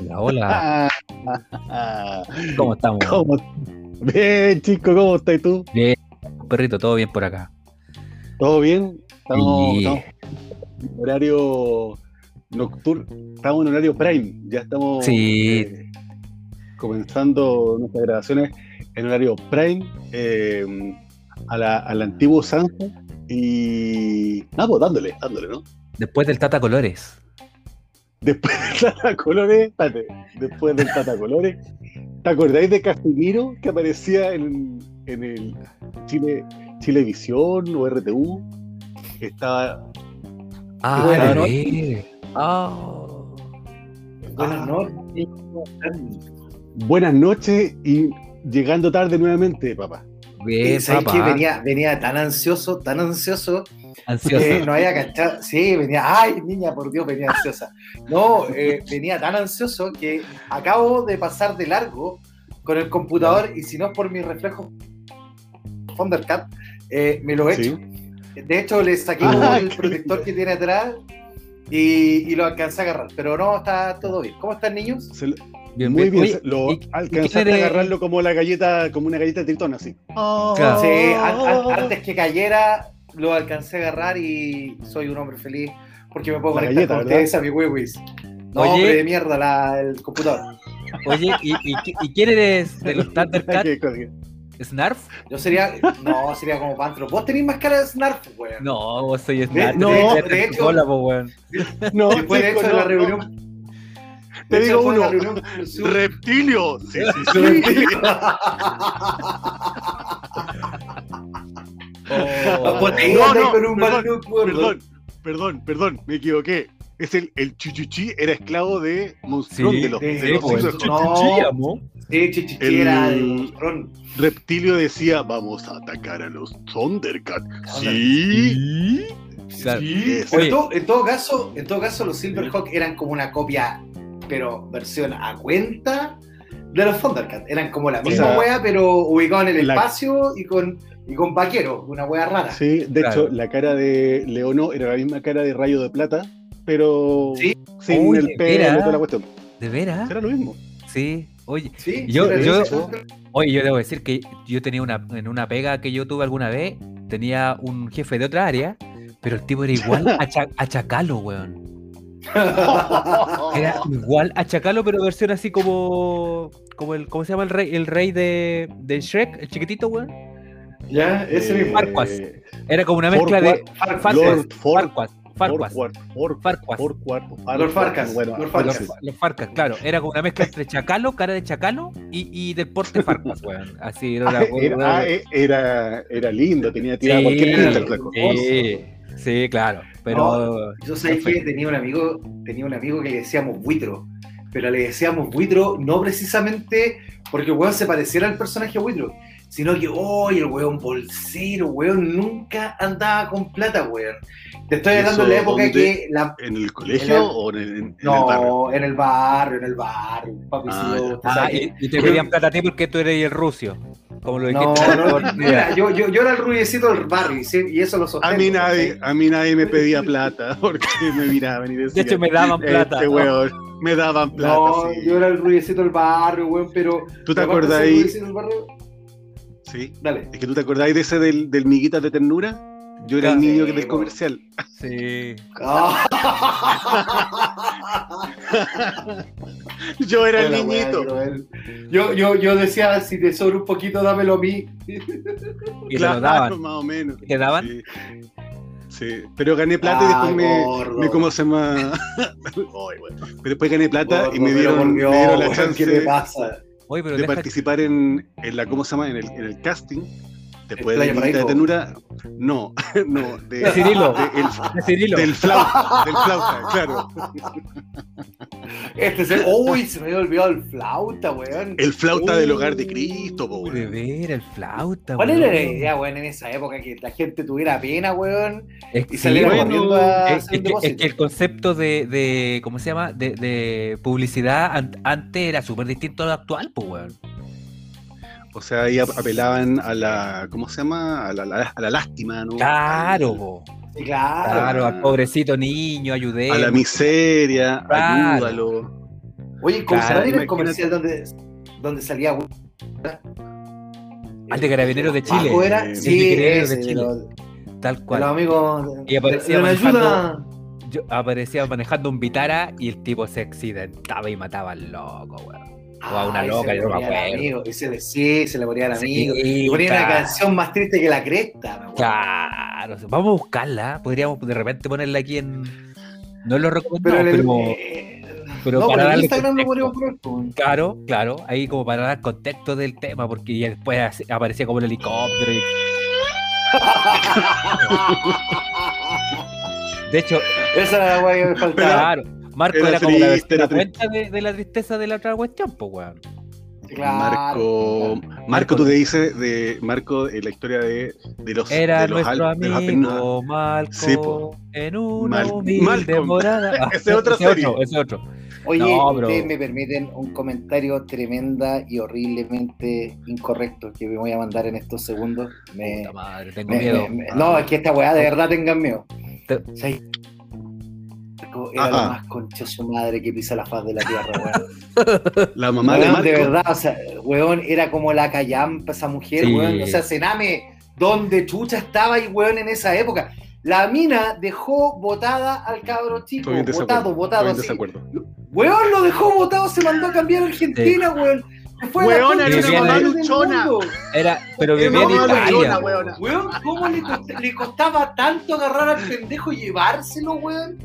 Hola, hola. ¿Cómo estamos? ¿Cómo? Bien, chico, ¿cómo estás tú? Bien, perrito, todo bien por acá. ¿Todo bien? Estamos, Sí. estamos en horario nocturno, estamos en horario prime, ya estamos Sí. eh, comenzando nuestras grabaciones en horario prime, eh, a, la, a la antigua usanza y nada, pues dándole, dándole, ¿no? Después del Tata Colores. Después del Tata Colores, espérate, después del Tata Colores, ¿te acordáis de Casimiro que aparecía en, en el Chile, Chilevisión o RTU? Estaba Ah, noches. veras. Ah. Buenas Ah. noches. buenas noches y llegando tarde nuevamente, papá. Venía, venía tan ansioso, tan ansioso, Ansioso. que no había cachado. Sí, venía, ay, niña, por Dios, venía ansiosa. No, eh, venía tan ansioso que acabo de pasar de largo con el computador y si no es por mi reflejo Thundercat, eh, me lo he hecho. De hecho, le saqué Ah, el protector que tiene atrás y, y lo alcancé a agarrar. Pero no, está todo bien. ¿Cómo están, niños? Se Bien, muy bien, Oye, lo ¿y- y alcanzaste a agarrarlo como la galleta, como una galleta de tritón así. Claro. Sí, an- an- antes que cayera, lo alcancé a agarrar y soy un hombre feliz porque me puedo La conectar galleta, con ustedes a mi wiwis. No, Oye. hombre de mierda, la- el computador. Oye, ¿y, y, y quién eres de los Thundercats? ¿Snarf? Yo sería, no, sería como Pantro. Vos tenés más cara de Snarf, weón. No, vos soy Snarf. no, Te- te- de hecho- Hola, po, weón. No, Después de hecho de no, la no. Te digo uno. Reptilio. Sí, sí, sí. Oh. Ahí No, no, con un perdón. Perdón, perdón, perdón, me equivoqué. Es el, el Chuchuchi era esclavo de Monstrón, Sí, de los, sí, de los pues, Simpsons. no. Chuchuchi, amo. Sí, chichichi El- era de monstrón. Reptilio decía, vamos a atacar a los Thundercats. Sí. Claro. Sí, Eso. pero Oye. en todo, en todo caso, en todo caso, los Silverhawk eran como una copia, pero versión a cuenta de los Thundercats. Eran como la misma wea, pero ubicado en el la- espacio y con, y con vaquero, una wea rara. Sí, de Claro. hecho, la cara de Leono era la misma cara de Rayo de Plata, pero Sí. sin Oye, el pelo y mira. toda la cuestión. ¿De veras? Era lo mismo. Sí. Oye, Sí, Yo- yo- eso. oye, yo debo decir que yo tenía una, en una pega que yo tuve alguna vez, tenía un jefe de otra área, pero el tipo era igual a, Cha- a Chacalo, weón. Era igual a Chacalo, pero versión así como. como el, ¿Cómo se llama el rey? El rey de, de Shrek, el chiquitito, weón. Ya, ese Eh, mismo. Farquaad. Era como una mezcla de. Bueno, Lord bueno, Los, los Farcas, claro. Era como una mezcla entre Chacalo, cara de Chacalo y, y del porte Farcas, weón. Así era era, ah, eh, era, era lindo, tenía tirada Sí, cualquier pinta el. Sí, sí, claro. Pero. Yo sé que tenía un amigo, tenía un amigo que le decíamos buitro, pero le decíamos buitro no precisamente porque el weón se pareciera al personaje buitro, sino que, oh, el weón bolsero, weón, nunca andaba con plata, weón. Te estoy ¿Y hablando de la época dónde? que la... ¿En el colegio En el- o en el, en el barrio? No, en el barrio, en el barrio, papi, Ah, usted Ah, y, que- y te pedían plata a ti porque tú eres el rucio. Como lo dijiste. no, mira, yo, yo, yo era el rubiecito del barrio y, sí, y eso lo sostengo. A mí nadie, a mí nadie me pedía plata porque me miraban y De decían. hecho, me daban plata. Este ¿no? weón, me daban plata. No, sí. yo era el rubiecito del barrio, weón, pero... ¿Tú te de acordás ahí? rubiecito del barrio, Sí. Dale. Es que tú te acordás de ese del, del miguitas de ternura. Yo era el niño que del comercial. Sí. Yo era el niñito. Yo, yo, yo decía, si te sobra un poquito, dámelo a mí. Y te Claro, lo daban. más o menos. ¿Y te daban? Sí. Sí, pero gané plata y Ah, después me, gordo. me ¿cómo se llama? Bueno. Pero después gané plata y me dieron, me la weón, chance ¿Qué le pasa? Oye, pero de deja participar en, en la, ¿cómo se llama? En el, en el casting. Después ¿El de Playa de? Ternura. No, no, de, De Cirilo. de- el- de Cirilo. del flauta, del flauta, claro. Este es el... Uy, se me había olvidado el flauta, weón. El flauta del hogar de Cristo, po, Uy, de weón. ver, el flauta. ¿Cuál weón. era la idea, weón, en esa época? Que la gente tuviera pena, weón, Es, y sí, saliera bueno, corriendo a es, hacer es un que, es depósito. que el concepto de, de ¿cómo se llama? De, de publicidad an- antes era súper distinto a lo actual, pues, weón. O sea, ahí ap- apelaban a la, ¿cómo se llama? A la, a la lástima, ¿no? Claro. Sí, claro. Claro, al pobrecito niño, ayudé. A la miseria, Claro. ayúdalo. Oye, ¿cómo Claro, se el comercial donde, donde salía? Al de Carabineros de Chile. Era? Sí, ese, de Chile. Tal cual. los amigos. Y aparecía manejando- ayuda. Yo aparecía manejando un Vitara y el tipo se accidentaba y mataba al loco, weón. O a una Ay, loca, yo no me acuerdo. y se le, sí, se le ponía al amigo. Sí, y ponía una claro. canción más triste que la cresta. me. Claro, vamos a buscarla. Podríamos de repente ponerla aquí en. No lo Pero recomendado, en el, pero, eh, pero no, para pero en Instagram contexto. podríamos poner. pues. Claro, claro, ahí como para dar contexto del tema, porque ya después aparecía como el helicóptero. y- De hecho, Esa era la que me faltaba. claro, Marco Era era, como la, triste, versión- era la cuenta de, de la tristeza de la otra cuestión, pues, weón. Claro, Marco, claro. Marco, tú te dices de Marco en la historia de, de los Era de los nuestro Al- de los amigo. Malco Sí, po. en una Mal- humilde Malcolm. morada. Ah, Ese es otra ese. Otro, ese otro. Oye, No, ustedes me permiten un comentario tremenda y horriblemente incorrecto que me voy a mandar en estos segundos. Me, Puta madre, tengo me- miedo. me- me- no, es que esta weá de verdad tengan miedo. Te- O era lo Ajá. más concha su madre que pisa la faz de la tierra, weón. La mamá de Weón, Marco. de verdad, o sea, weón, era como la callampa esa mujer, Sí. weón. O sea, Sename, ¿dónde chucha estaba y weón en esa época? La mina dejó botada al cabro chico, botado, botado, Estoy en así. desacuerdo. Weón lo dejó botado, se mandó a cambiar a Argentina, weón. Se fue Weona, era una mamá luchona. Era, pero vivía en Italia. luchona, po. weona. Weón, ¿cómo le, cost- le costaba tanto agarrar al pendejo y llevárselo, weón?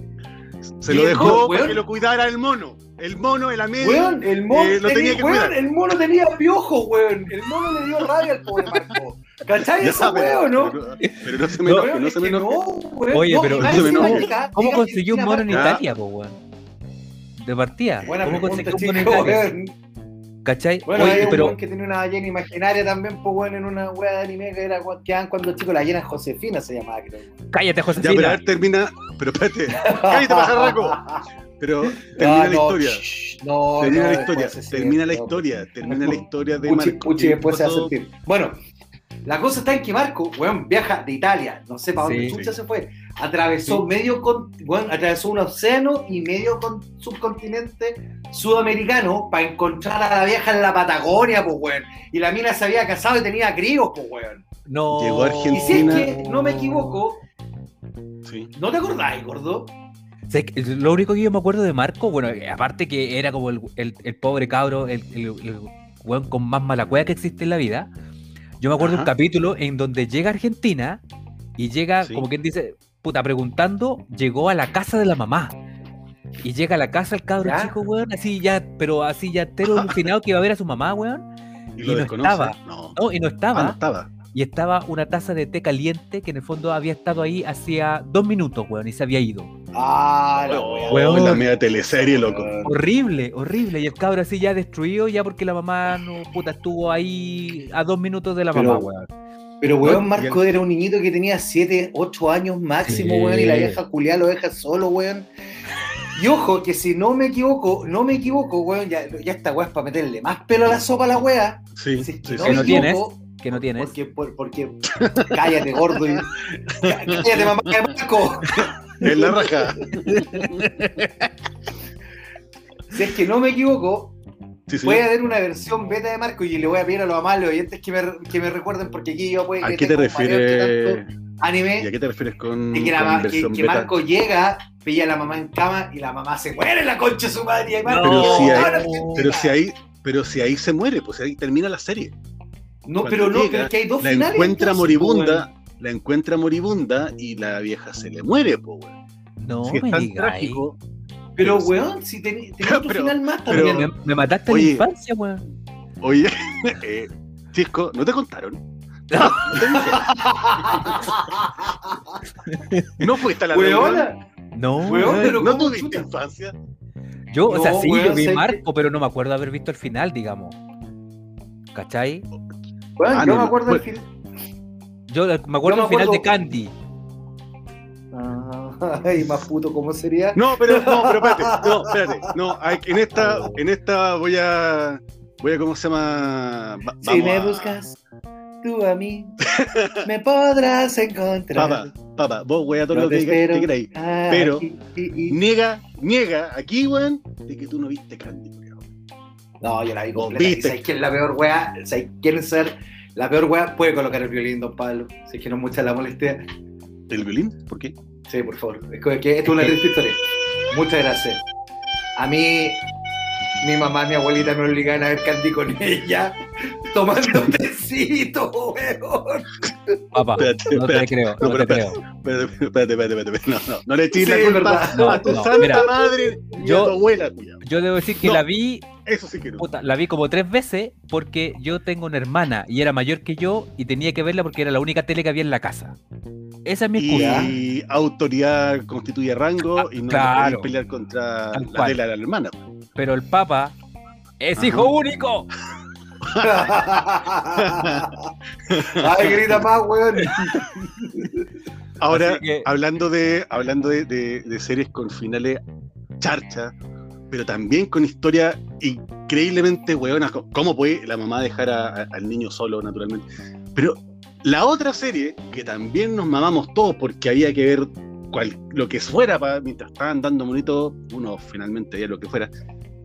Se lo dejó para que lo cuidara el mono. El mono, el amigo. Weón, el mono, Eh, lo tenía, tenía que weón, el mono tenía piojo, weón. El mono le dio rabia al pobre Marco. ¿Cachai esa weón, no? Pero, pero no se me No, enoje, Weón, no es se me que enoje. no. Oye, No, pero no se me ¿Cómo consiguió un mono en Italia, po, weón? De partida. Buena ¿Cómo pregunta, consiguió un mono en Italia? ¿Cachai? Bueno, Oye, hay un pero weón que tenía una ballena imaginaria también, pues weón, en una weá de anime que era que daban cuando chicos la llenan Josefina se llamaba, creo. cállate, Ya, pero a Josefina. ver, termina. Pero espérate. Cállate, pajarraco. Pero termina Ah, la no, historia. No, Termina no, la historia. Termina la historia. Termina la historia de Puchi, Marco. Puchi ¿Qué después se va a sentir. Bueno, la cosa está en que Marco, weón, viaja de Italia, no sé para dónde Sí. chucha se fue. Atravesó medio con, weón, atravesó un océano y medio con, subcontinente sudamericano para encontrar a la vieja en la Patagonia, pues weón. Y la mina se había casado y tenía críos, pues weón. No. Llegó a Y si es Argentina. que no me equivoco, Sí. ¿no te acordáis, gordo? Lo único que yo me acuerdo de Marco, bueno, aparte que era como el, el- el pobre cabro, el, el, el weón con más mala cueva que existe en la vida. Yo me acuerdo Ajá. un capítulo en donde llega a Argentina y llega, Sí. como quien dice, puta, preguntando, llegó a la casa de la mamá. Y llega a la casa el cabro ¿Ya? chico, weón, así ya, pero así ya entero alucinado que iba a ver a su mamá, weón. Y Y lo no desconoce. estaba. No. No, y no estaba. Ah, no estaba. Y estaba una taza de té caliente que en el fondo había estado ahí hacía dos minutos, weón, y se había ido. Ah, la Oh. Weón. la media teleserie, loco. Horrible, horrible. Y el cabro así ya destruido, ya porque la mamá no, puta, estuvo ahí a dos minutos de la Pero- mamá, weón. Pero, weón, Marco era un niñito que tenía 7, 8 años máximo, Sí. weón, y la vieja culiá lo deja solo, weón. Y ojo, que si no me equivoco, no me equivoco, weón, ya, ya esta weá es para meterle más pelo a la sopa a la weá. Sí, Si sí, es sí. que no me tienes. equivoco, Que no tienes. Porque, por- porque, cállate, gordo. y- cállate, mamá de Marco. En la raja. Si es que no me equivoco, Sí, sí. puede haber una versión beta de Marco y le voy a pedir a los amables oyentes que me, que me recuerden porque aquí yo puede ¿A que qué te refieres? tanto Anime. ¿Y a qué te refieres con, que, la con ma- que- versión que beta? Marco llega, pilla a la mamá en cama y la mamá se muere en la concha de su madre. Y ahí Marco, Pero "No, si hay- ahora sí". Pero si ahí, pero si ahí se muere, pues ahí termina la serie. no, cuando pero no, pero es que hay dos La finales. encuentra entonces, pues, moribunda, la encuentra moribunda y la vieja se le muere, po, weón. No si es me tan digas. trágico. Pero, pero- weón, si otro Pero- final más pero- también. Me, me mataste en Oye. la infancia, weón. Oye, eh, Chisco, ¿no te contaron? No. No fuiste a la. Weona, No, Weón, weón. pero No ¿cómo tuviste infancia. Yo, o sea, sí, weón, yo vi Marco, pero no me acuerdo haber visto el final, digamos. ¿Cachai? weón, Ah, yo no, me acuerdo pues- del final. Yo me acuerdo Yo el me final de Candy. Ah, Ay, más puto, ¿cómo sería? No, pero, no, pero espérate, no, espérate. No, hay- en esta, en esta voy a, voy a, ¿cómo se llama? Va- si me a- buscas, tú a mí me podrás encontrar. Papá, papá, vos, weá, todo No lo que te queráis. Pero- aquí, y- y- Niega, niega aquí, weón, de que tú no viste Candy, weón. No, yo la vi completa. ¿Y viste. sabes quién es la peor weá? ¿Sabes quién es ser la peor weá? Puede colocar el violín, don Pablo. Si es que no mucha la molestia. ¿El violín? ¿Por qué? Sí, por favor. Es que, que esto es una triste historia. Muchas gracias. A mí, mi mamá, mi abuelita me obligaban a ver Candy con ella, tomando tecito, weón. Papá, Espérate, no te creo, No, te espérate, creo. espérate, espérate, espérate, espérate. No, no, no le eches Sí, la culpa a tu santa mira. madre y Yo- a tu abuela, cuidado. Yo debo decir que No. la vi, Eso sí que no. puta, la vi como tres veces porque yo tengo una hermana y era mayor que yo y tenía que verla porque era la única tele que había en la casa. Esa es mi excusa. Y autoridad constituye rango y no Claro. pelear contra la de la hermana. Pero el papa es Ajá. hijo único. Ay, grita más, weón. Ahora, que- hablando de hablando de, de- de series con finales charcha, pero también con historia increíblemente hueonas. ¿Cómo puede la mamá dejar a- a- al niño solo, naturalmente? Pero la otra serie, que también nos mamamos todos porque había que ver cual- lo que fuera pa- mientras estaban dando bonito, uno finalmente veía lo que fuera,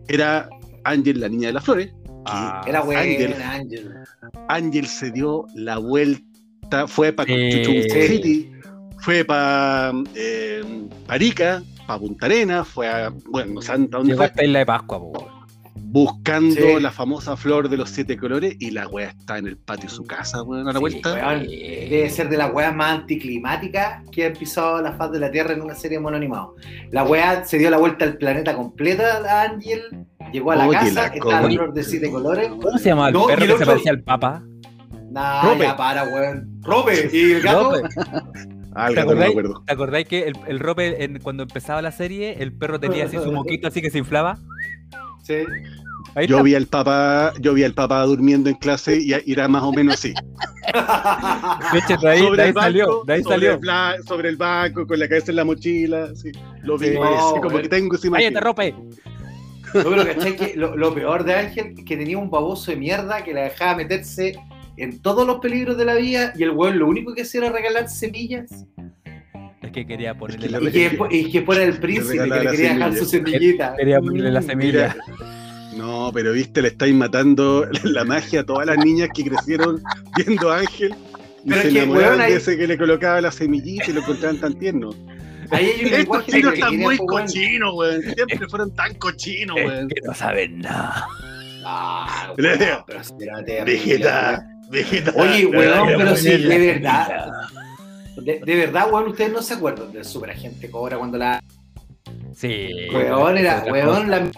era Ángel, la niña de las flores. Ah, Era buena, Ángel. Ángel. Ángel se dio la vuelta, fue para Sí. City, fue para Parica, para Punta Arena, fue a, bueno, no sé a dónde Llegó fue, hasta Isla de Pascua, po. Buscando Sí. la famosa flor de los siete colores y la wea está en el patio de su casa, weón, a la Sí, vuelta. Weón, debe ser de las weas más anticlimáticas que han pisado la faz de la Tierra en una serie de mono animado. La wea se dio la vuelta al planeta completa, la Ángel, llegó a la Oye, casa, la estaba la flor de siete colores. ¿Cómo se llama el No, perro el que se parecía al papa? Nah, Rope. ya para, weón. Rope, y el gato. Rope. Ah, ¿Te gato no me acordáis? ¿Te acordáis que el, el Rope, en- cuando empezaba la serie, el perro tenía así su moquito así que se inflaba? Sí. Ahí Yo está. vi al papá, yo vi al papá durmiendo en clase y y era más o menos así. De hecho, de ahí, de ahí el salió, banco, de ahí sobre salió. el bla- sobre el banco, con la cabeza en la mochila, sí. Lo vi, Sí. parece, No, como weón. que tengo esa ¡Cállate, imagen. No, pero ¿cachai? Que lo, lo peor de Ángel es que tenía un baboso de mierda que la dejaba meterse en todos los peligros de la vida y el weón lo único que hacía era regalar semillas. Es que quería ponerle Es la que Y que, después- y que fuera el príncipe que le quería dejar semilla. su semillita. Quería ponerle la semilla. No, pero viste, le estáis matando la magia a todas las niñas que crecieron viendo a Ángel y Pero se ahí- de ese que le colocaba la semillita y lo encontraban tan tierno. Ahí hay un Estos chinos están muy cochinos, weón. Siempre fueron tan cochinos, Es weón. que no saben nada. Ah, Le weón, pero espérate, Vegeta, Vegeta. Oye, weón, pero sí, de verdad. De, de verdad, weón, ustedes no se acuerdan del Super Agente Cobra cuando la. Sí. Weón, era, weón, la.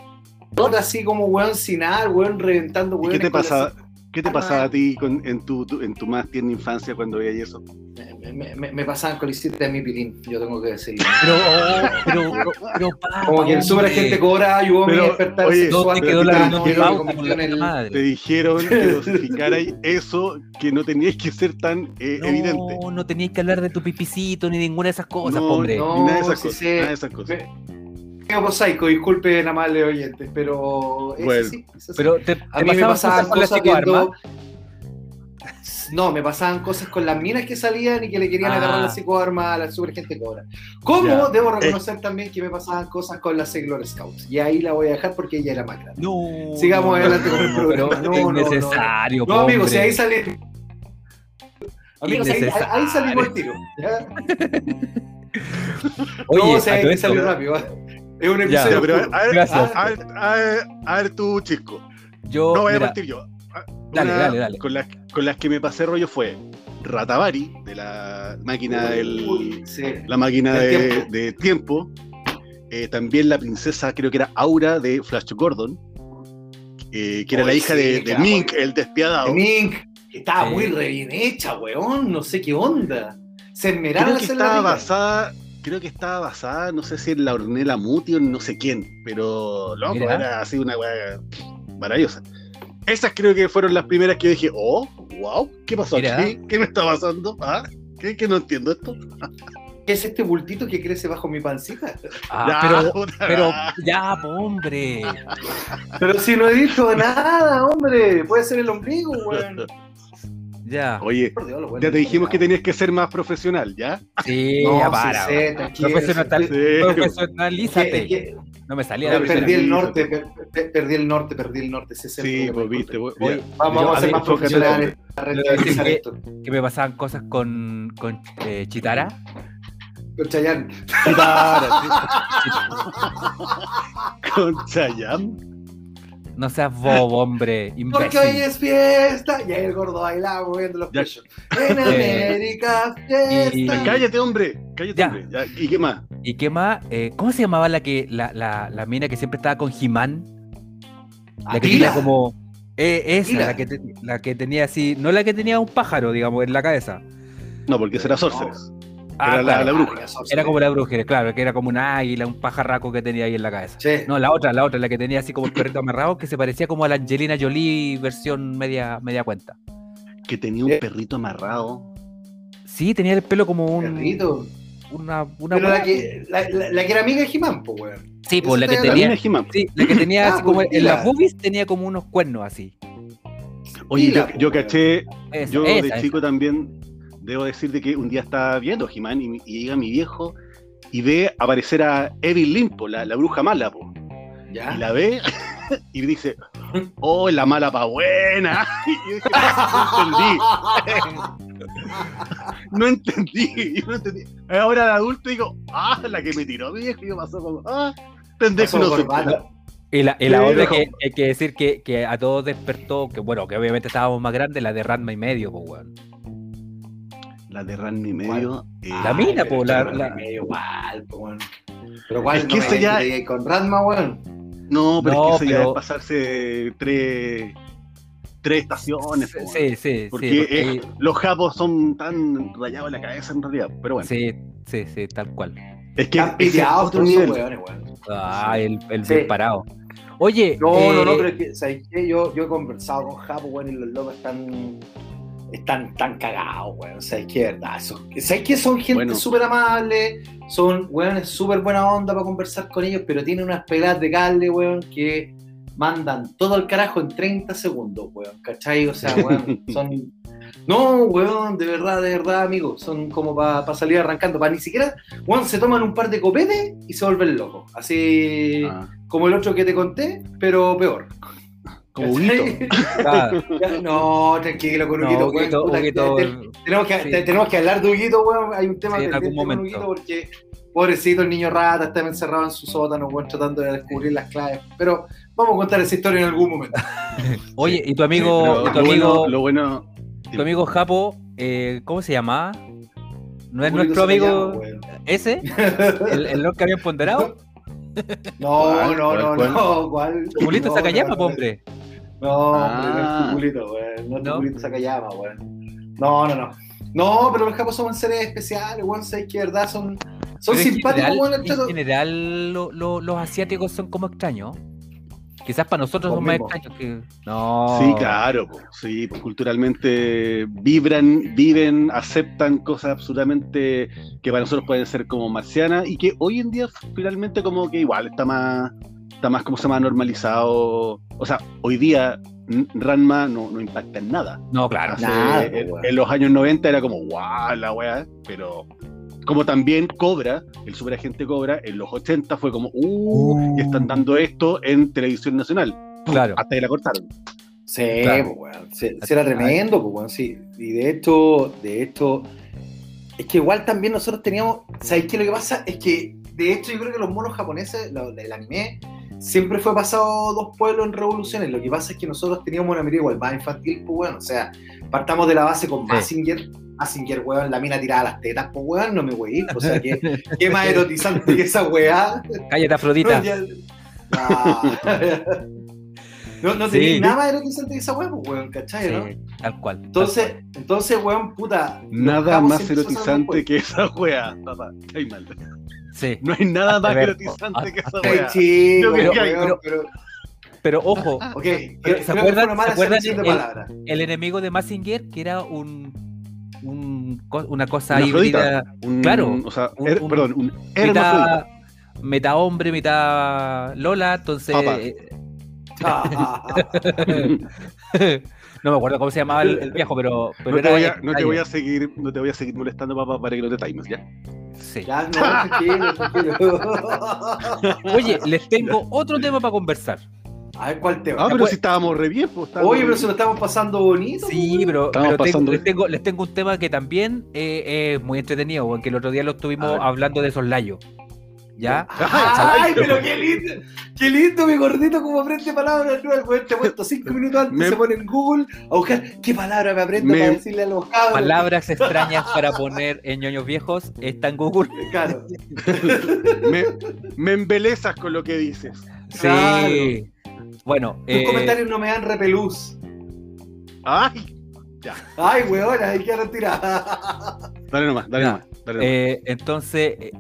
Otra así como weón sin nada, weón reventando, ¿Y weón. qué te pasaba? ¿Qué te pasaba a ti con- en, tu, tu- en tu más tierna infancia cuando veías eso? Me, me, me- pasaban colicitas de mi pilín, yo tengo que decir. Pero, oh, pero, pero, papa, Como que el Super. Agente Cobra ayudó a mi Pero, despertar oye, sexual. No te pero quedó la no, convirtió la el- Te dijeron que dosificarais eso, que no teníais que ser tan eh, evidente. No, no tenías que hablar de tu pipicito ni ninguna de esas cosas, No, hombre. no. ni nada de esas sí cosas. Nada de esas cosas. Medio prosaico, disculpen amables oyentes, pero Bueno. así. Pero te, a te mí me pasaban cosas viendo... No, me pasaban cosas con las minas que salían y que le querían Ah. agarrar la psicoarma a la super gente cobra. Como Ya. debo reconocer también que me pasaban cosas con la Sailor Scouts. Y ahí la voy a dejar porque ella era más grande. No. Sigamos no, adelante no, con el no, programa. No, no, no. es necesario, No, amigos, si hombre. ahí sale. Amigos, ahí, ahí- salimos el tiro. ¿ya? Oye, no, o sea, hay que salir rápido. Es un Ya, episodio. Ya, pero a ver, Gracias. a ver, a ver, a ver tú, chico. yo, No voy a partir yo. Ah, Dale, dale, dale. Con las, con las que me pasé rollo fue Ratavari, de la máquina del. Uy, sí. La máquina Del de tiempo. de tiempo. Eh, también la princesa, creo que era Aura de Flash Gordon. eh, que era la hija sí, de, de Mink, el despiadado. Mink, que estaba Sí. muy re bien hecha, weón. No sé qué onda. Se esmeraron Creo que estaba basada, creo que estaba basada, no sé si en la Ornella Muti o en no sé quién, pero loco, Mira. era así una weá maravillosa. Esas creo que fueron las primeras que yo dije, oh, wow, ¿qué pasó Mira. aquí? ¿Qué me está pasando? ¿Ah? ¿Qué, ¿Qué no entiendo esto? ¿Qué es este bultito que crece bajo mi pancita? ah, Ya, pero, pero, ya, hombre. Pero si no he dicho nada, hombre. Puede ser el ombligo, weón. Ya. Oye, Dios, bueno ya te dijimos que tenías que ser más profesional, ¿ya? Sí, No, ya sí para. sé, weón. tranquilo, Profesional- sí, Sí. Profesionalízate. Es que- No me salía per- la perdí el norte, per- per- perdí el norte, perdí el norte. ese es el Sí, pues viste. Oye, mira. Vamos, Yo- a ser más profesionales que- esto. que me pasaban cosas con, con eh, Chitara. Con Chayanne. Con Chayam. No seas bobo, hombre. Porque hoy es fiesta. Y ahí el gordo bailaba moviendo los Ya. pechos. En América, fiesta. Y- Cállate, hombre. Cállate, Ya. hombre. Ya, ¿Y qué más? ¿Y qué más? Eh, ¿Cómo se llamaba la que la, la, la mina que siempre estaba con Jimán? La que tenía como. Eh, esa, la que, te- la que tenía así. No la que tenía un pájaro, digamos, en la cabeza. No, porque será Sorceress. Ah, Era la- claro. la bruja. Era como la bruja, claro, que era como una águila, un pajarraco que tenía ahí en la cabeza. Sí. No, la otra, la otra, la que tenía así como el perrito amarrado, que se parecía como a la Angelina Jolie versión media, media cuenta. Que tenía un perrito amarrado. Sí, tenía el pelo como un. Perrito. Una, una Pero la que, la, la- la que era amiga de Jimán, pues, weón. Sí, pues la que La tenía. Sí, la que tenía Ah, así como pues, en las boobies tenía como unos cuernos así. Oye, yo, caché, Esa, yo esa, de esa. chico también debo decir de que un día estaba viendo He-Man y, y llega mi viejo y ve aparecer a Evil Limpo, la, la bruja mala, po. ¿Ya? y la ve y dice, oh, la mala pa' buena. Y yo dije, no entendí, no entendí, yo no entendí. Ahora de adulto digo, ah, la que me tiró mi viejo, y yo pasó como, ah, pendejo no corbata. Y la, y la otra que hay que decir que, que a todos despertó, que bueno, que obviamente estábamos más grandes, la de Ranma y medio, pues weón. La de Ranmi medio. eh, La mina, pero po, la- la- medio igual, po, weón. Pero cuál Es que no ya- con Ranma, weón. No, pero No, es que eso ya pero- es pasarse tres, tres estaciones. po, Sí, sí, Porque sí. eh, porque- los japos son tan rayados en la cabeza en realidad. Pero bueno, sí, sí, sí, tal cual. es que es piteados otro nivel. weones, weón. Ah, el, el Sí. bien parado. Oye, No, no, no, eh, pero es que, ¿sabes qué? Yo, yo he conversado con Japo, weón, y los locos están. Están tan cagados, weón. ¿Sabes qué? Verdad. Eso- ¿Sabes qué? Son gente Bueno. súper amable, son, weón, es súper buena onda para conversar con ellos, pero tienen unas pegadas de cable, weón, que mandan todo al carajo en 30 segundos, weón. ¿Cachai? O sea, weón, son. No, weón, de verdad, de verdad, amigo. Son como para salir arrancando. Para ni siquiera, weón, se toman un par de copetes y se vuelven locos. Así Ah, como el otro que te conté, pero peor. Como No, tranquilo con no, Huguito, weón. Huguito, Puta, Huguito, te- te- tenemos, que, sí. te- tenemos que hablar de Huguito, weón. Hay un tema Sí, en pendiente algún con momento. Huguito porque, pobrecito, el niño rata está encerrado en su sótano, weón, tratando de descubrir las claves. Pero vamos a contar esa historia en algún momento. Oye, y tu amigo, y tu lo, amigo, bueno, lo bueno. tu amigo Japo, eh, ¿cómo se llama? ¿No es nuestro llama, amigo weón. ese? ¿El, el loco que habían ponderado? No, ¿Cuál? no, no, ¿Cuál? no, ¿cuál? Julito No, Sacayama, no, hombre. No, hombre, no es Ah. tu culito, weón. No es tu ¿No? culito Sacayama, weón. No, no, no. No, pero los japos son seres especiales, weón. Sabes que de verdad son, son Pero simpáticos, weón. el En general, lo- lo- los asiáticos son como extraños. Quizás para nosotros son más extraños que. No. Sí, claro, po, sí, pues culturalmente vibran, viven, aceptan cosas absolutamente que para nosotros pueden ser como marcianas y que hoy en día finalmente como que igual está más, está más como se llama normalizado. O sea, hoy día Ranma no, no impacta en nada. No, claro. Hace- Nada, en, los años 90 era como, guau, la weá, pero como también Cobra, el superagente Cobra, en los 80 fue como, uh, y están dando esto en televisión nacional. Claro. Hasta que la cortaron. Sí, Claro. pues, weón. Sí, sí era tremendo, pues, weón. Sí. Y de hecho, de hecho, es que igual también nosotros teníamos. ¿Sabéis qué? Lo que pasa es que, de hecho, yo creo que los monos japoneses, lo- el anime, siempre fue pasado dos pueblos en revoluciones. Lo que pasa es que nosotros teníamos una mirada igual más infantil, pues, weón. O sea, partamos de la base con Sí. Massinger. Massinger, weón, la mina tirada las tetas, pues, weón, no me weí. O sea, que, qué más erotizante que esa weá. Cállate, Afrodita. No, ya- Ah. No, no Sí. tenía nada más erotizante que esa weá, pues, weón, ¿cachai? ¿no? Sí, tal cual. tal Entonces, ences, weón, puta. Nada más erotizante que esa wea, papá. Ay, mal. Sí. No hay nada más erotizante que esa weón, hay, pero, pero- Pero ojo, ok, ¿se creo que fue acuerdan- una mala se acuerdan el- el enemigo de Massinger, que era un, un una cosa Una híbrida. Un- claro, O sea, un- er- un- perdón, un mitad, mitad hombre, mitad Lola, entonces Papa. Ah, No me acuerdo cómo se llamaba el, el viejo, pero, pero No te, era voy a, no te extraño. voy a seguir, no te voy a seguir molestando papá, para que no te times, ¿ya? Sí. Ya, no, tranquilo, tranquilo. Oye, les tengo otro tema para conversar. A ver, ¿cuál tema? Ah, pero pues- si estábamos re bien, pues estábamos Oye, pero se lo estamos pasando bonito. Sí, pues, pero, Estamos pero tengo- pasando- les, tengo, les tengo un tema que también eh, es muy entretenido, porque el otro día lo estuvimos hablando de soslayo. ¿Ya? Ay, pero qué lindo, qué lindo mi gordito como aprende palabras nuevas. Te he puesto cinco minutos antes, Me- se pone en Google a buscar qué palabra me aprendo Me- para decirle a los cabros. Palabras extrañas para poner en ñoños viejos está en Google. Claro. me, me embelezas con lo que dices. Claro. Sí. Bueno, Tus eh, comentarios no me dan repelús. Ay, Ay, weón, ahí quiero tirar. dale nomás, dale Ya. nomás. Dale nomás. eh, entonces, eh,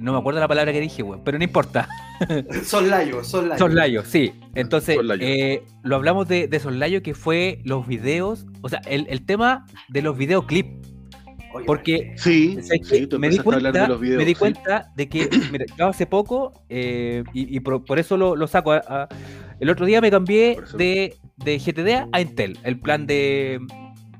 no me acuerdo la palabra que dije, weón, pero no importa. Soslayo, soslayo. Soslayo, sí. Entonces, Soslayo. eh, lo hablamos de, de Soslayo, que fue los videos, o sea, el, el tema de los videoclips. Porque sí, ¿sabes sí, me di empezaste a hablar cuenta, de los videos. me di sí. cuenta de que, mira, yo hace poco, eh, y, y por, por eso lo, lo saco, a- a- el otro día me cambié de, de GTD a Intel, el plan de,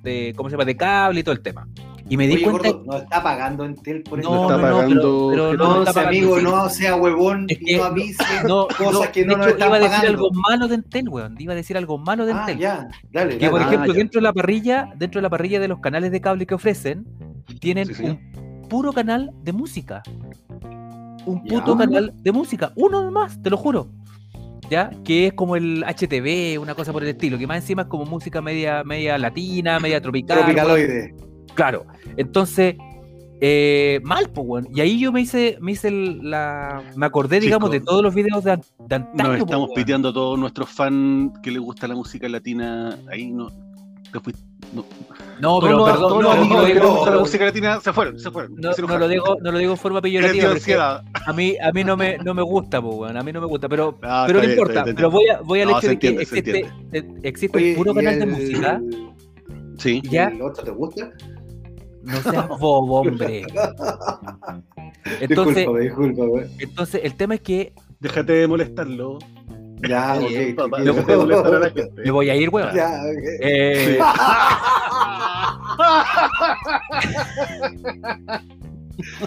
de, ¿cómo se llama?, de cable y todo el tema. Y me di Oye, cuenta... gordo, no está pagando Entel por eso. No, está no, no, pagando pero, pero no, No, está pagando, amigo, no sea huevón Es y que no avise No, cosas que no nos hecho, están iba a decir pagando. algo malo de Entel, weón. Iba a decir algo malo de Ah, Entel. ya, dale. Que por ejemplo, ya. dentro de la parrilla, dentro de la parrilla de los canales de cable que ofrecen, tienen Sí, un puro canal de música. Un Ya. puto canal de música. Uno nomás, te lo juro. ¿Ya? Que es como el HTV, una cosa por el estilo, que más encima es como música media, media latina, media tropical. Tropicaloide. Claro. Entonces, eh, mal, pues, weón. Y ahí yo me hice, me hice el- la. Me acordé, digamos, de todos los videos de, de antaño. Nos po, estamos weón. piteando a todos nuestros fans que les gusta la música latina. Ahí no. fuiste- no. No, pero perdón, todos no, los no, amigos gusta la no, música latina se fueron, se fueron. no- se no lo digo, no lo digo de forma peyorativa. A mí, a mí no me, no me gusta, po, weón, a mí no me gusta, pero, Ah, pero no bien, importa. bien, pero voy, a, voy al No, hecho de que entiende, existe, eh, existe Oye, un puro ¿y canal de música. Sí. ¿Y Ya, el otro te gusta? No seas bobo, hombre. Entonces, discúlpame, discúlpame. entonces, el tema es que Déjate de molestarlo. Ya, ok. papá, tranquilo. déjate de molestar a la gente. me voy a ir, weón. Ya, ok. Eh,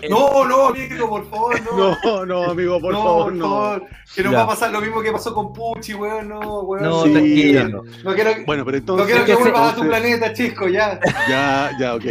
No, no, amigo, por favor, no. No, no, amigo, por no, favor, no. favor. Que nos Ya. va a pasar lo mismo que pasó con Pucci, weón. No, weón. no, Sí. tranquilo. No quiero, que- Bueno, pero no entonces. quiero que entonces- vuelvas a tu entonces- planeta, chico, ya. Ya, ya, ok.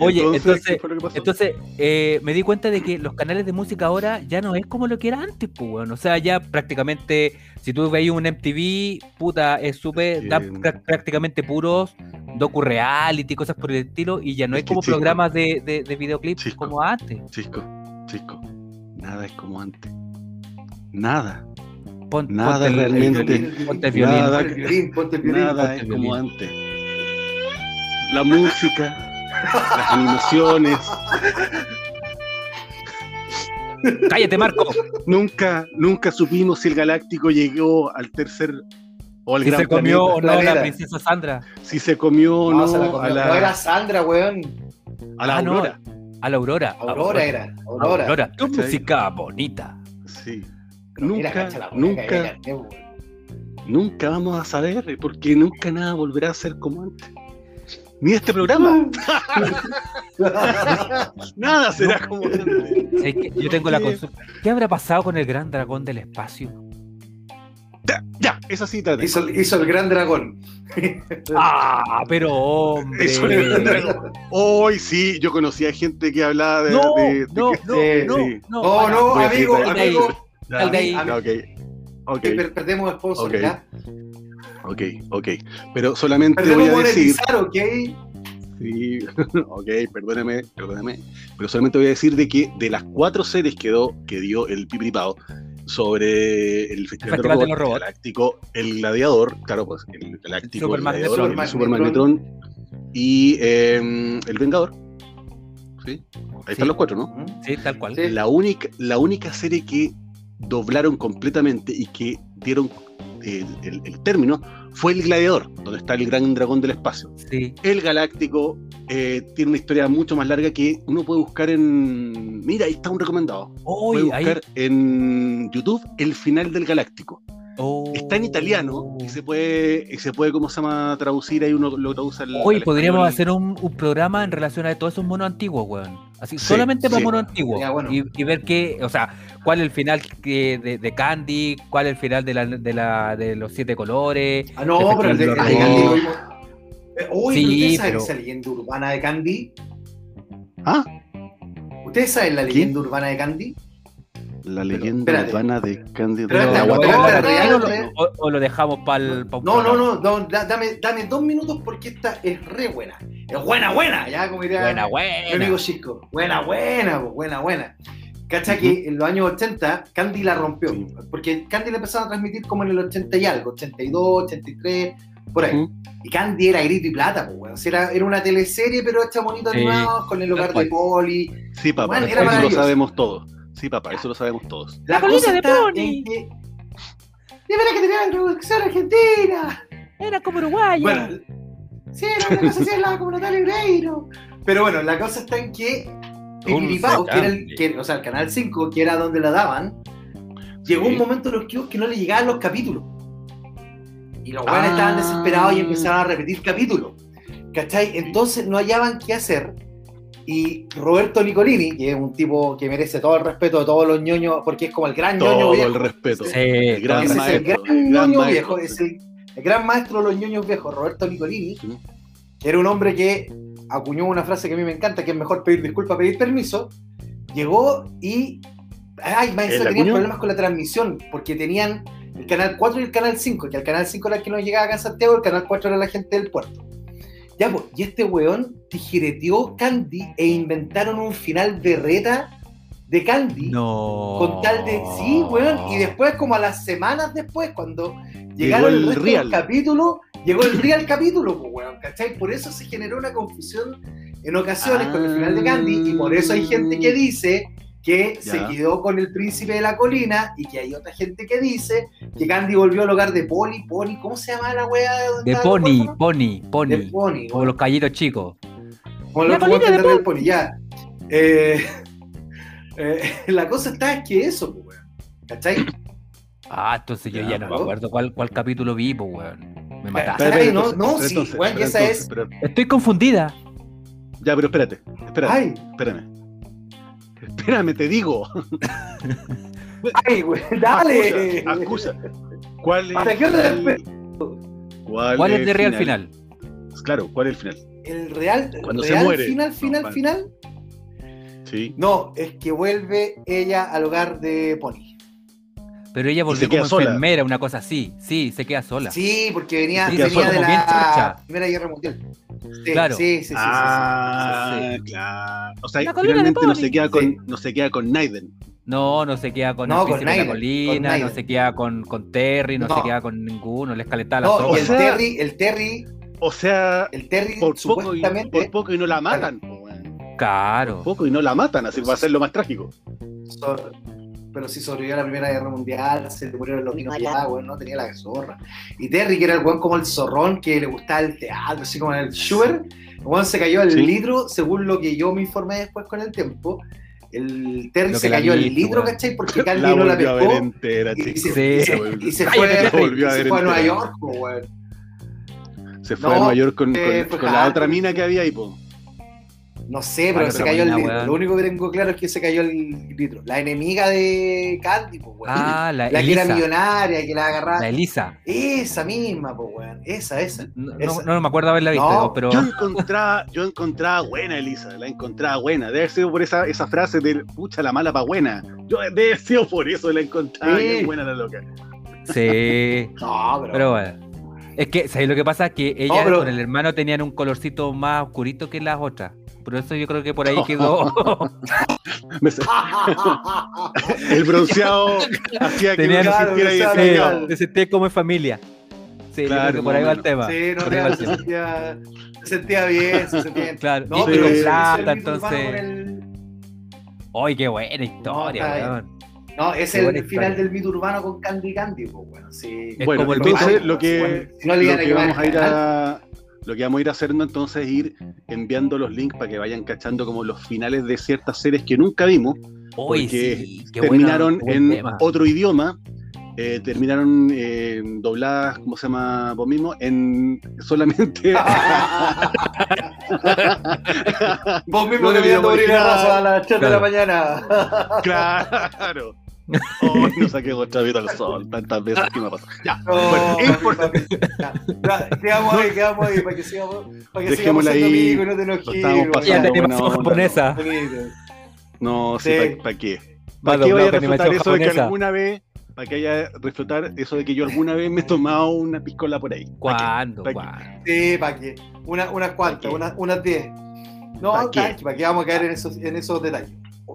Oye, entonces-. Entonces, eh, me di cuenta de que los canales de música ahora ya no es como lo que era antes, pues, weón. O sea, ya prácticamente, si tú veis un MTV, puta, es súper, da prácticamente puros docu-reality, cosas por el estilo, y ya no Es es que, como chico, programas de, de, de videoclips chico. como antes. Chisco, Chisco, nada es como antes. Nada, Pon- Nada ponte realmente. violín, ponte el violín. Nada. Ponte el violín, ponte el violín. nada ponte es como antes. La música, las animaciones, Cállate, Marco. nunca, nunca supimos si el Galáctico llegó al tercer o al Si gran se comió o no la Planeta. princesa Sandra. si se comió o No, no, se la comió. a la, No era Sandra, weón. a la Ah, no, Aurora. A la Aurora. Aurora era. Aurora. Aurora. Tu ¿Cachai? música bonita. Sí. Pero Nunca, la nunca, nunca vamos a saber, porque nunca nada volverá a ser como antes. Ni este programa. Nada será como. Yo tengo la consulta. ¿Qué habrá pasado con el gran dragón del espacio? Ya, ya, esa cita. hizo, hizo el gran dragón. Ah, pero hombre. Es el gran dragón. Hoy sí, yo conocía gente que hablaba de. No, de- de no, no, Sí, no, sí. no, amigo, amigo. Sal de ahí. Que perdemos sponsor, Ok. Ok, ok. Pero solamente voy a decir. monetizar, ¿ok? Sí, ok, perdóneme, perdóneme. Pero solamente voy a decir de que de las cuatro series que, do- que dio el Pipiripao sobre el Festival, Festival de los Robots, el Galáctico, el Gladiador, claro, pues el Galáctico, el. Gladiador, el Super Magnetron y eh, el Vengador. ¿Sí? Ahí están los cuatro, ¿no? Sí, tal cual. La única, la única serie que doblaron completamente y que dieron el, el- el término fue El Gladiador, donde está el gran dragón del espacio. Sí. El Galáctico eh, tiene una historia mucho más larga que uno puede buscar en. Mira, ahí está un recomendado. Puede ahí. buscar en YouTube el final del Galáctico. Es está en italiano y se puede, y se puede, ¿cómo se llama? Traducir ahí uno lo traduce al. Hoy al podríamos español. hacer un, un programa en relación a todos esos monos antiguos, weón. Así, Sí, solamente para sí. monos antiguos. Ya, bueno. y, y ver qué, o sea, cuál es el final que, de, de Candy, cuál es el final de, la, de, la, de los siete colores. Ah, no, pero el de, el de. Candy lo vimos. Eh, Uy, Sí, ¿pero ¿ustedes saben pero- esa leyenda urbana de Candy? Ah, ¿Ustedes saben la ¿Qué? leyenda urbana de Candy? La leyenda espérate. urbana de. Pero pero Guatana. esta ¿Lo real, tiro real. o, o lo dejamos para el No, no, no, no, da- dame, dame dos minutos porque esta es re buena. Es buena, buena, ya como diría Buena, buena. amigo Chisco. Buena, buena, po, buena, buena. Cacha que en los años 80 Candy la rompió. Sí. Porque Candy la empezaron a transmitir como en el 80 y algo, 82, 83, por ahí. Ujú. Y Candy era grito y plata, pues, weón. O sea, era, era una teleserie, pero hecha bonito Sí, animado, con el hogar de Poli. Sí, papá, Bueno, era eso lo sabemos todos. Sí, papá, eso lo sabemos todos. La, colina cosa de está Pony. en que. De verdad que tenían producción argentina. Era como uruguaya. Bueno, sí, era una cosa así, hablaba como Natalia Oreiro. Pero bueno, la cosa está en que Pipiripao, que era el, que- o sea, el canal 5, que era donde la daban, llegó Sí. un momento en los que, que no le llegaban los capítulos. Y los buenos Ah. estaban desesperados y empezaron a repetir capítulos. ¿Cachai? Entonces no hallaban qué hacer. Y Roberto Nicolini, que es un tipo que merece todo el respeto de todos los ñoños, porque es como el gran ñoño Todo viejo. el respeto. Sí, El gran es el maestro, gran el gran ñoño maestro. viejo, es el, el gran maestro de los ñoños viejos, Roberto Nicolini, Sí. que era un hombre que acuñó una frase que a mí me encanta, que es mejor pedir disculpas pedir permiso, llegó y... Ay, más ¿El encima tenían acuñó? problemas con la transmisión, porque tenían el canal 4 y el canal 5, que el canal 5 era el que no llegaba acá en Santiago, el canal 4 era la gente del puerto. Ya, pues, y este weón tijereteó Candy e inventaron un final berreta de Candy. No. Con tal de. Sí, weón. Y después, como a las semanas después, cuando llegaron el el real. capítulo, llegó el real capítulo, pues, weón. ¿Cachai? Por eso se generó una confusión en ocasiones con el final de Candy. Y por eso hay gente que dice que se quedó con el príncipe de la colina. Y que hay otra gente que dice que Candy volvió al hogar de Poli. Poli, ¿cómo se llama la wea? de los Pony, huérfanos? Pony, De Pony. Pony. Como los callitos chicos. Como La lo colina de del Pony, ya. Eh, eh, la cosa está es que eso, pues, weón. ¿Cachai? Ah, entonces yo Ya, ya no me acuerdo cuál, cuál capítulo vi, pues, weón. Me mataste. No, entonces, no, sí, weón, esa entonces, es- pero- Estoy confundida. ya, pero espérate, espérate, Ay, espérame. Espérame, te digo. ay, güey, dale. Acusa, acusa. ¿Cuál es, ¿Hasta qué hora el- cuál ¿Cuál es el de real final? Claro, ¿cuál es el final? El real, Cuando se real muere. final, final, No, final. Sí. No, es que vuelve ella al hogar de Pony. Pero ella se volvió como sola. enfermera, una cosa así. Sí, se queda sola. Sí, porque venía, venía sola, de la. Primera Guerra Mundial. Sí, Claro. Sí, sí, sí. sí, ah, claro. O sea, La finalmente no se queda con, Sí. no se queda con Naiden. No, no se queda con No, el con la Naiden, con colina, no se queda con, con Terry, no, No. se queda con ninguno, les calentaba la No, sopa. y el Terry, el Terry, O sea, el Terry por poco, y, supuestamente. por poco y no la matan. Claro. Por poco y no la matan, así va a ser lo más trágico. So- pero si sobrevivió a la Primera Guerra Mundial, se le murieron los niños ya, weón, no tenía la zorra. Y Terry, que era el weón como el zorrón, que le gustaba el teatro, así como el Schubert, el weón se cayó al Sí. litro, según lo que yo me informé después con el tiempo. El Terry se cayó al viste, litro, weón. ¿cachai? Porque Candy La no la volvió a ver pescó. entera, Y se, Sí. y se- y se fue, y a se fue a Nueva. York, weón. Se fue No, a Nueva York con, eh, con- la otra mina que había ahí, po. No sé, pero Ah, se cayó el litro. weón. Lo único que tengo claro es que se cayó el litro. La enemiga de Candy, pues, weón. Ah, la, la que era millonaria, que la agarraba. La Elisa. Esa misma, pues, weón. Esa, esa. No, no, Esa. no me acuerdo haberla visto, No, pero. Yo encontraba, yo encontraba buena Elisa, la encontraba buena. Debe haber sido por esa, esa frase de pucha la mala pa' buena. Yo debe haber sido por eso la encontraba Sí. buena la loca. Sí. No, pero. Pero bueno. Es que, ¿sabes lo que pasa? Que ella pero- con el hermano tenían un colorcito más oscurito que las otras. Por eso yo creo que por ahí quedó. Me- el bronceado hacía que no Claro, existiera te sentías como en familia. Sí, yo Claro, creo que por ahí va el tema. sí, no, Por ahí va real, el se sentía, se sentía bien, se sentía bien. Claro, No, y pero ese plata, entonces. el- ¡Ay, qué buena historia, bien. weón! No, es Qué el final historia. del mito urbano con Candy Candy, pues, bueno. Sí. Es Bueno, como el entonces mito- lo que, Bueno, si no lo que vamos a ir a lo que vamos a ir haciendo entonces es ir enviando los links para que vayan cachando como los finales de ciertas series que nunca vimos Uy, porque sí, qué terminaron en tema. otro idioma eh, terminaron eh, dobladas, ¿cómo se llama vos mismo? En solamente. Vos mismo No te deberíamos abrir la raza a las 3 de la Claro. claro. Oh, no saqué otra vez al sol tantas veces que me pasó. Ya, No, bueno, es importante. ya, ya, quedamos ahí, quedamos ahí, para que sigamos, para que sigamos siendo ahí, amigos no te enojes. Y pasando la buena onda, japonesa. No, sí, Sí. ¿para qué? Más ¿Para qué vaya a animación eso de que alguna vez, para que haya reflotar eso de que yo alguna vez me he tomado una piscola por ahí? ¿Pa' qué? ¿Cuándo? ¿Pa' qué? ¿Cuándo? Sí, para que. Una, unas cuantas, ¿Pa' qué? unas, unas 10. No, ¿Pa' qué? para que vamos a caer en esos, en esos detalles.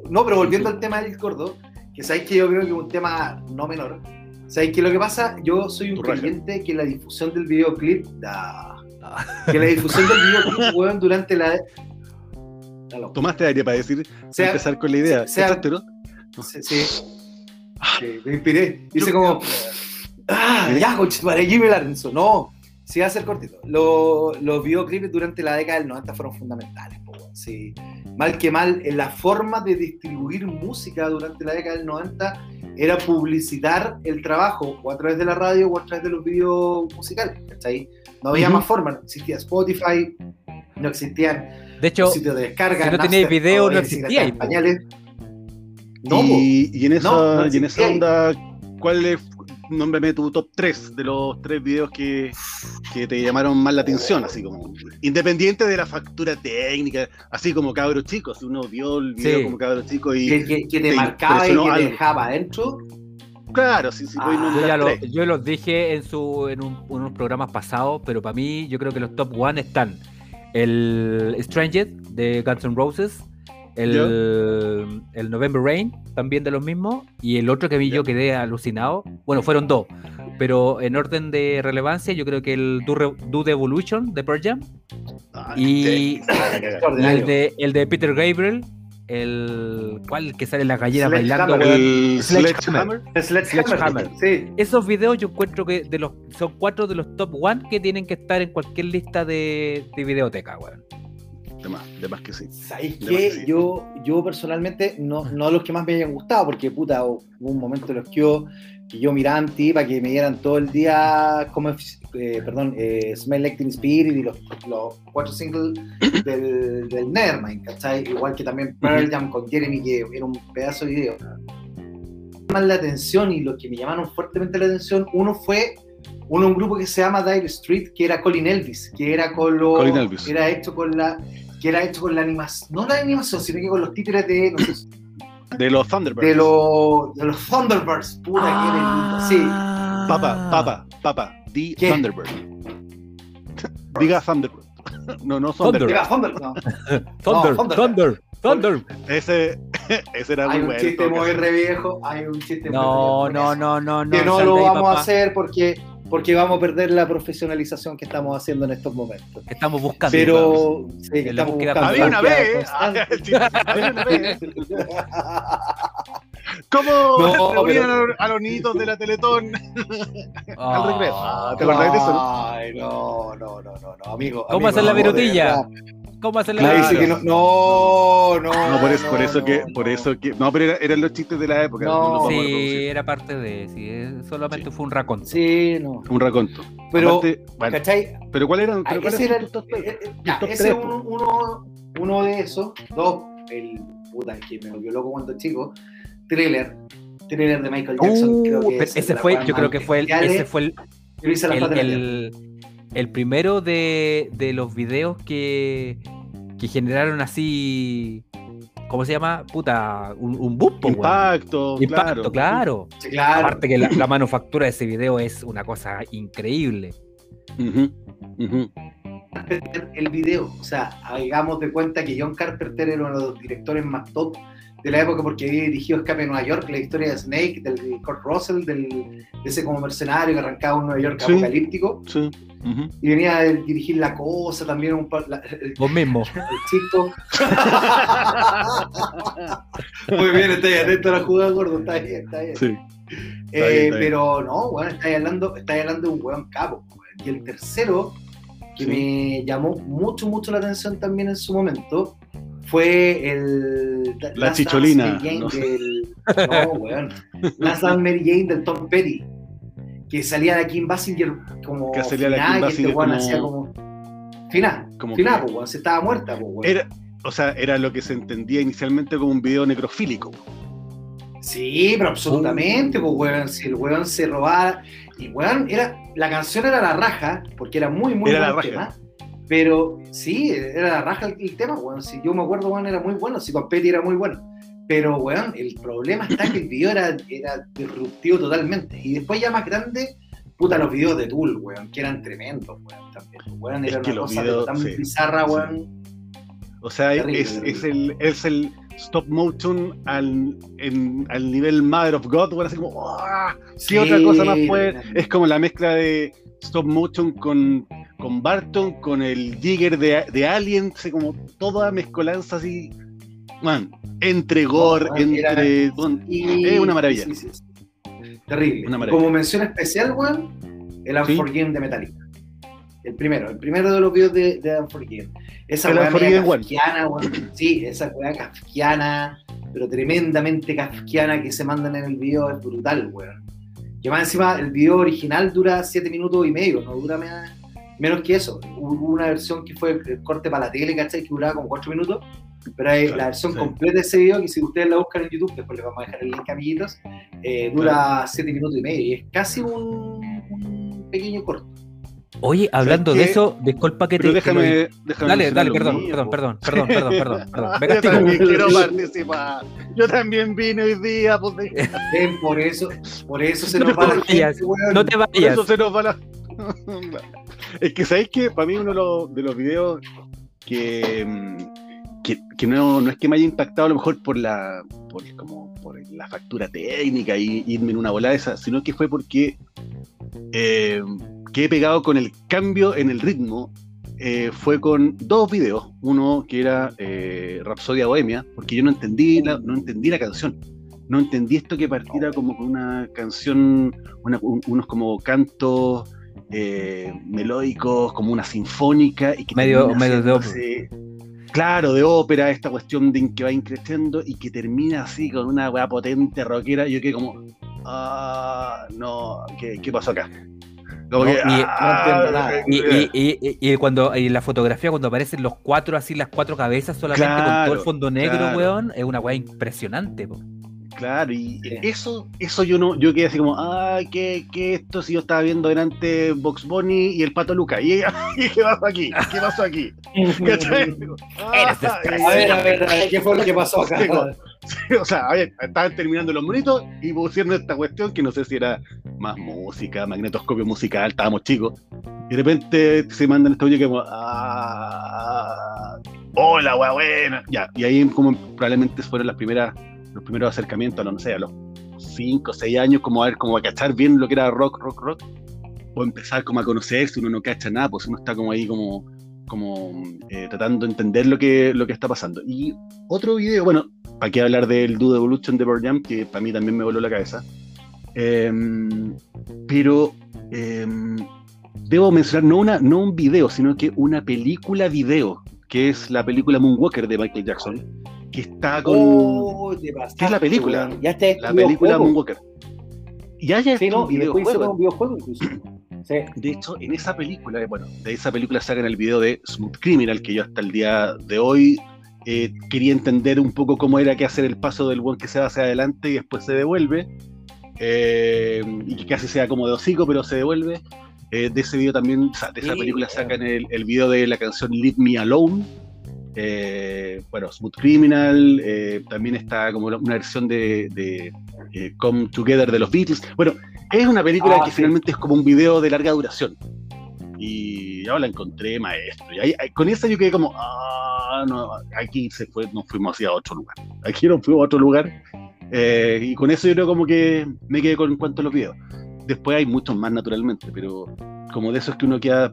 No, pero volviendo al tema del gordo, que sabéis que yo creo que es un tema no menor. Sabéis que lo que pasa, yo soy un raja. creyente que la difusión del videoclip, da- que la difusión del videoclip, weón, durante la. Loco. Tomaste aire para decir, Sea- empezar con la idea. sea- ¿Cachaste, no? Sí, sí. Sí, me inspiré. Hice como. Ah, ya, conchetumare, Jimmy Larenzo. No, sí va a ser cortito. Lo- los videoclips durante la década del 90 fueron fundamentales. weón. Sí. Mal que mal, la forma de distribuir música durante la década del 90 era publicitar el trabajo o a través de la radio o a través de los videos musicales. ¿cachai? No había más forma. No existía Spotify, no existían De hecho, sitios de descarga. si no teníais video, no existía. No, y, y en esa, No, no y en esa onda, ¿cuál es, nómbrame tu top 3 de los tres videos que, que te llamaron más la atención? Así como, independiente de la factura técnica, así como cabros chicos, si uno vio el video Sí. como cabros chicos y, que, que- que te te marcaba y que te algo. dejaba adentro. claro, sí, sí, Ah, Yo, ya lo- yo los dije en, su, en un- unos programas pasados, pero para mí yo creo que los top one están el Stranger de Guns N' Roses, el, el November Rain, también de los mismos, y el otro que a mí yo quedé alucinado, bueno, fueron dos, pero en orden de relevancia yo creo que el Do, Do the Evolution de Pearl Jam Ah, y, el, de, el de Peter Gabriel, el cual que sale la gallina bailando, weón. El Sledgehammer. Sledgehammer. Sledgehammer. Sledgehammer. Sí. Esos videos yo encuentro que de los son cuatro de los top one que tienen que estar en cualquier lista de, de videoteca, weón. De más, de más que sí. ¿Sabéis qué? más que sí. Yo, yo personalmente, no, no los que más me hayan gustado, porque puta, hubo un momento en los que yo, que yo miraba en ti para que me dieran todo el día, como, eh, perdón, eh, Smell Like Teen Spirit y los, los cuatro singles del, del Nevermind, ¿cachai? Igual que también Pearl Jam con Jeremy, que era un pedazo de video. Llaman la atención y los que me llamaron fuertemente la atención, uno fue uno un grupo que se llama Dire Street, que era Colin Elvis, que era con los, Colin Elvis. era hecho con la, que era hecho con la animación, no la animación, sino que con los títeres de, no sé, De los Thunderbirds. de los, de los Thunderbirds, puta Ah. que lindo, sí. Papa, papa, papa. The ¿Qué? Thunderbird. Diga Thunderbird. No, no Thunder. Thunderbird. Diga, Thunder, no. Thunder, Thunder. Thunder, Thunder. Ese, ese era muy Hay un bueno. chiste muy re viejo, hay un chiste muy No, re no, viejo. no, no, no. Que no lo vamos a papá, hacer porque, porque vamos a perder la profesionalización que estamos haciendo en estos momentos. que estamos buscando. Pero sí, que estamos buscando Había una vez. constante. sí, había una vez. ¿Cómo No, reunían pero- a, los- a los niñitos de la Teletón Ah. al recreo? Ah, ¿Te acordás de eso? Ay, no, no, no, no, no, amigo. ¿Cómo amigo, hacer la verdad. ¿Cómo hacerle Claro. dice que no, no, no. No, por eso, por no, eso que, no, por eso que, no, pero era- eran los chistes de la época. No. Sí, era parte de. Sí, solamente fue un raconto. Sí, no. Un raconto. Pero, Aparte, bueno, ¿cachai? pero ¿cuál eran? Ah, Pero ¿cuáles ese era tus top eh, eh, top ese tres, es uno, uno, uno de esos. Dos, el puta que me volvió loco cuando chico. Thriller. Thriller de Michael Jackson. Uh, creo que ese fue, yo creo que fue el, ese fue el, que hice la el, el- el primero de, de los videos que, que generaron así. ¿Cómo se llama? Puta, un, un boom, po, weón. Impacto, Impacto, claro. Sí, claro. Aparte que la, la manufactura de ese video es una cosa increíble. El video. O sea, hagamos de cuenta que John Carpenter era uno de los directores más top de la época porque había dirigido Escape a Nueva York, la historia de Snake, del Kurt Russell, del, de ese como mercenario que arrancaba un Nueva York Sí. apocalíptico. Sí. Y venía a dirigir La Cosa también, un par- la- el, Vos mismo. el chico. Muy bien, está atento a la jugada, gordo, está bien, está bien. Sí. Eh, bien, está bien. pero no, bueno, estáis hablando, estáis hablando de un weón capo. Y el tercero, que Sí. me llamó mucho, mucho la atención también en su momento, fue el. La Last Dance chicholina, no del- No, weón. Dance Mary Jane del Tom Petty. que salía de Kim Basinger como Que salía la final, Kim y este Basinger weón como- hacía como final, Como final, que- weón, se estaba muerta, weón. Era, o sea, era lo que se entendía inicialmente como un video necrofílico. Sí, pero absolutamente, pues, weón, si el weón se robaba, y weón, era, la canción era la raja, porque era muy, muy Era la raja. tema, pero sí, era la raja el, el tema, weón, si yo me acuerdo, weón, era muy bueno, si Petty era muy bueno, pero, weón, el problema está que el video era, era disruptivo totalmente, y después ya más grande, puta, los videos de Tool, weón, que eran tremendos, weón, también, weón, Es era que una cosa videos, tan sí, bizarra, sí. weón, O sea, Terrible, es, terrible. es el, es el stop motion al, en- al nivel Mother of God, bueno, así como, ¡ah! ¿qué Sí, otra cosa más puede? Es como la mezcla de stop motion con, con Barton, con el Jigger de, de Alien, como toda mezcolanza así, man, entre gore, man, era- entre... Y- es una maravilla. sí, sí, sí. Terrible. Una Y maravilla. Como mención especial, weón, el. Unforgiven de Metallica. El primero, el primero de los videos de, de Unforgiven. Esa weá kafkiana, weón. Sí, esa weá kafkiana, pero tremendamente kafkiana que se mandan en el video es brutal, weón. Que más encima el video original dura 7 minutos y medio, no dura menos que eso. Hubo una versión que fue el corte para la tele, ¿cachai? Que duraba como 4 minutos. Pero hay Claro, la versión sí. completa de ese video, que si ustedes la buscan en YouTube, después les vamos a dejar el link, amiguitos, eh, dura 7 minutos y medio. Y es casi un, un pequeño corto. Oye, hablando de eso, disculpa que te. Pero que lo- déjame, Dale, dale, lo perdón, mío, perdón, perdón, perdón, perdón, perdón, Yo también quiero participar. Yo también vine hoy día, pues, de- Ven, por eso, por eso se No nos va la vayas, gente. No te por vayas. eso se nos va la. es que sabéis que para mí uno de los, de los videos que, mm, que, que no, no es que me haya impactado a lo mejor por la por, como por la factura técnica y irme en una volada esa, sino que fue porque eh, que he pegado con el cambio en el ritmo eh, fue con dos videos. Uno que era eh, Rapsodia Bohemia, porque yo no entendí la, no entendí la canción. No entendí esto que partiera como con una canción, una- un- unos como cantos eh, melódicos, como una sinfónica. Y que Medio- medio de haciéndose- Claro, de ópera, esta cuestión de que va increciendo y que termina así con una weá potente rockera. Yo quedé como, ah, no, ¿qué, qué pasó acá? Que, y- cuando y la fotografía, cuando aparecen los cuatro, así las cuatro cabezas solamente con todo el fondo negro, claro. weón, es una weá impresionante. po. Claro, y Sí. eso, eso yo no, yo quedé así como, ah, ¿qué, qué esto si yo estaba viendo delante Box Bunny y el Pato Luca? ¿Y, y qué pasó aquí? ¿Qué pasó aquí? ¿Cachai? Ah. A ver, a ver, a ver, ¿qué fue lo que pasó acá? O sea, estaban terminando los monitos y pusieron esta cuestión que no sé si era más música, magnetoscopio musical, estábamos chicos. Y de repente se mandan esta audio que como, ah, hola, wea buena. Ya, y ahí como probablemente fueron los primeros acercamientos, no sé, a los 5 o 6 años, como a ver, como a cachar bien lo que era rock, rock, rock. O empezar como a conocerse, uno no cacha nada, pues uno está como ahí como, como eh, tratando de entender lo que, lo que está pasando. Y otro video, bueno, para qué hablar del Dude Evolution de Pearl Jam, que para mí también me voló la cabeza. Em, pero em, debo mencionar no, una, no un video, sino que una película video, que es la película Moonwalker de Michael Jackson, que está con Oh, ¿Qué es la película? Ya la película Moonwalker. Y haya Sí, no, un videojuego. un videojuego incluso. Sí. De hecho, en esa película, eh, bueno, de esa película sacan el video de Smooth Criminal, que yo hasta el día de hoy eh, quería entender un poco cómo era que hacer el paso del buen que se va hacia adelante y después se devuelve. eh, y que casi sea como de hocico, pero se devuelve. Eh, de ese video también, o sea, de esa Sí, película sacan el, el video de la canción Leave Me Alone. Eh, bueno, Smooth Criminal, eh, también está como una versión de, de, eh, Come Together de los Beatles. Bueno, es una película Ah, que sí. finalmente es como un video de larga duración. Y yo la encontré maestro. Y ahí- con esa yo quedé como, ah, no, aquí se fue, nos fuimos hacia otro lugar. Aquí nos fuimos a otro lugar. Eh, y con eso yo creo como que me quedé con en cuanto a los videos. Después hay muchos más naturalmente, pero como de esos que uno queda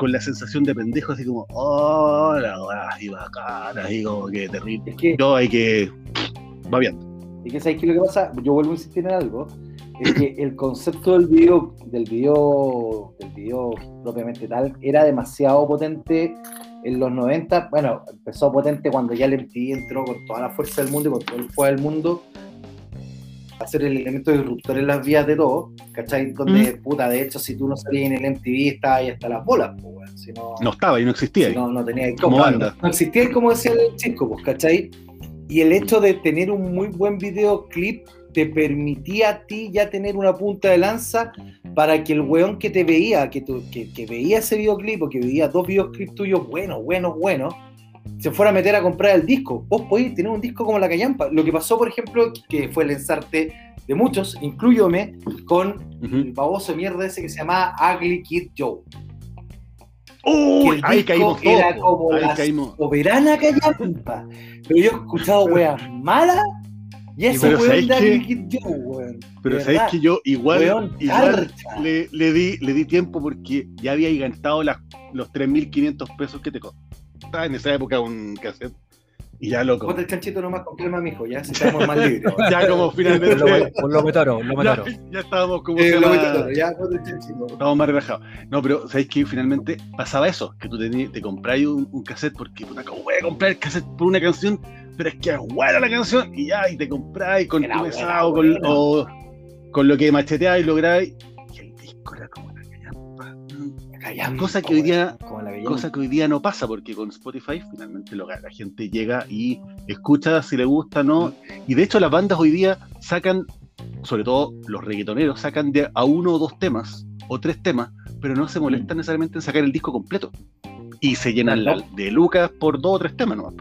con la sensación de pendejo, así como, oh, la weá, así bacana, así como que terrible. Es que, Yo hay que. Va bien. es que ¿sabes qué lo que pasa? Yo vuelvo a insistir en algo. Es que el concepto del video, del video, del video propiamente tal, era demasiado potente en los 90. Bueno, empezó potente cuando ya el MTV entró con toda la fuerza del mundo y con todo el poder del mundo. Ser el elemento disruptor en las vías de todo, ¿cachai? Donde, puta, de hecho, si tú no salías en el MTV, estaba ahí hasta las bolas, pues. Si no, No estaba y no existía. si no, no tenía Como cómo, banda. No existía como decía el chico, pues, ¿cachai? Y el hecho de tener un muy buen videoclip te permitía a ti ya tener una punta de lanza para que el weón que te veía, que, tu- que, que veía ese videoclip o que veía dos videoclips tuyos buenos, buenos, buenos, se fuera a meter a comprar el disco. Vos podés tener un disco como La Callampa. Lo que pasó, por ejemplo, que fue el ensarte de muchos, incluyóme, con el baboso de mierda ese que se llamaba Ugly Kid Joe. Uy, el ahí caímos todos. era como Ahí caímos. soberana callampa. Pero yo he escuchado weas malas y ese Pero weón ¿sabéis de? Ugly Kid Joe, weón. Pero sabéis que yo igual, Weón, igual charcha. le, le di, le di tiempo porque ya había gastado las, los 3.500 pesos que te costaba en esa época un cassette. Y ya loco. Ponte el chanchito nomás con crema, mijo, ya si estamos más libres. Ya como finalmente. lo, por lo ya, ya estábamos como Eh, se lo llama? meto todo, ya, ponte el chanchito. Estábamos más relajados. No, pero ¿sabéis que finalmente pasaba eso? Que tú tení- te compráis un, un cassette porque, puta, ¿cómo voy a comprar el cassette por una canción? Pero es que es buena la canción y ya, y te compráis con tu mesado, con, o con lo que macheteáis y lográis. Y el disco era como. Callampa, Cosa que hoy día-. Cosa que hoy día no pasa porque con Spotify finalmente lo, la gente llega y escucha si le gusta o no. Y de hecho las bandas hoy día sacan, sobre todo los reggaetoneros, sacan de a uno o dos temas o tres temas, pero no se molestan necesariamente en sacar el disco completo. Y se llenan la- de lucas por dos o tres temas nomás.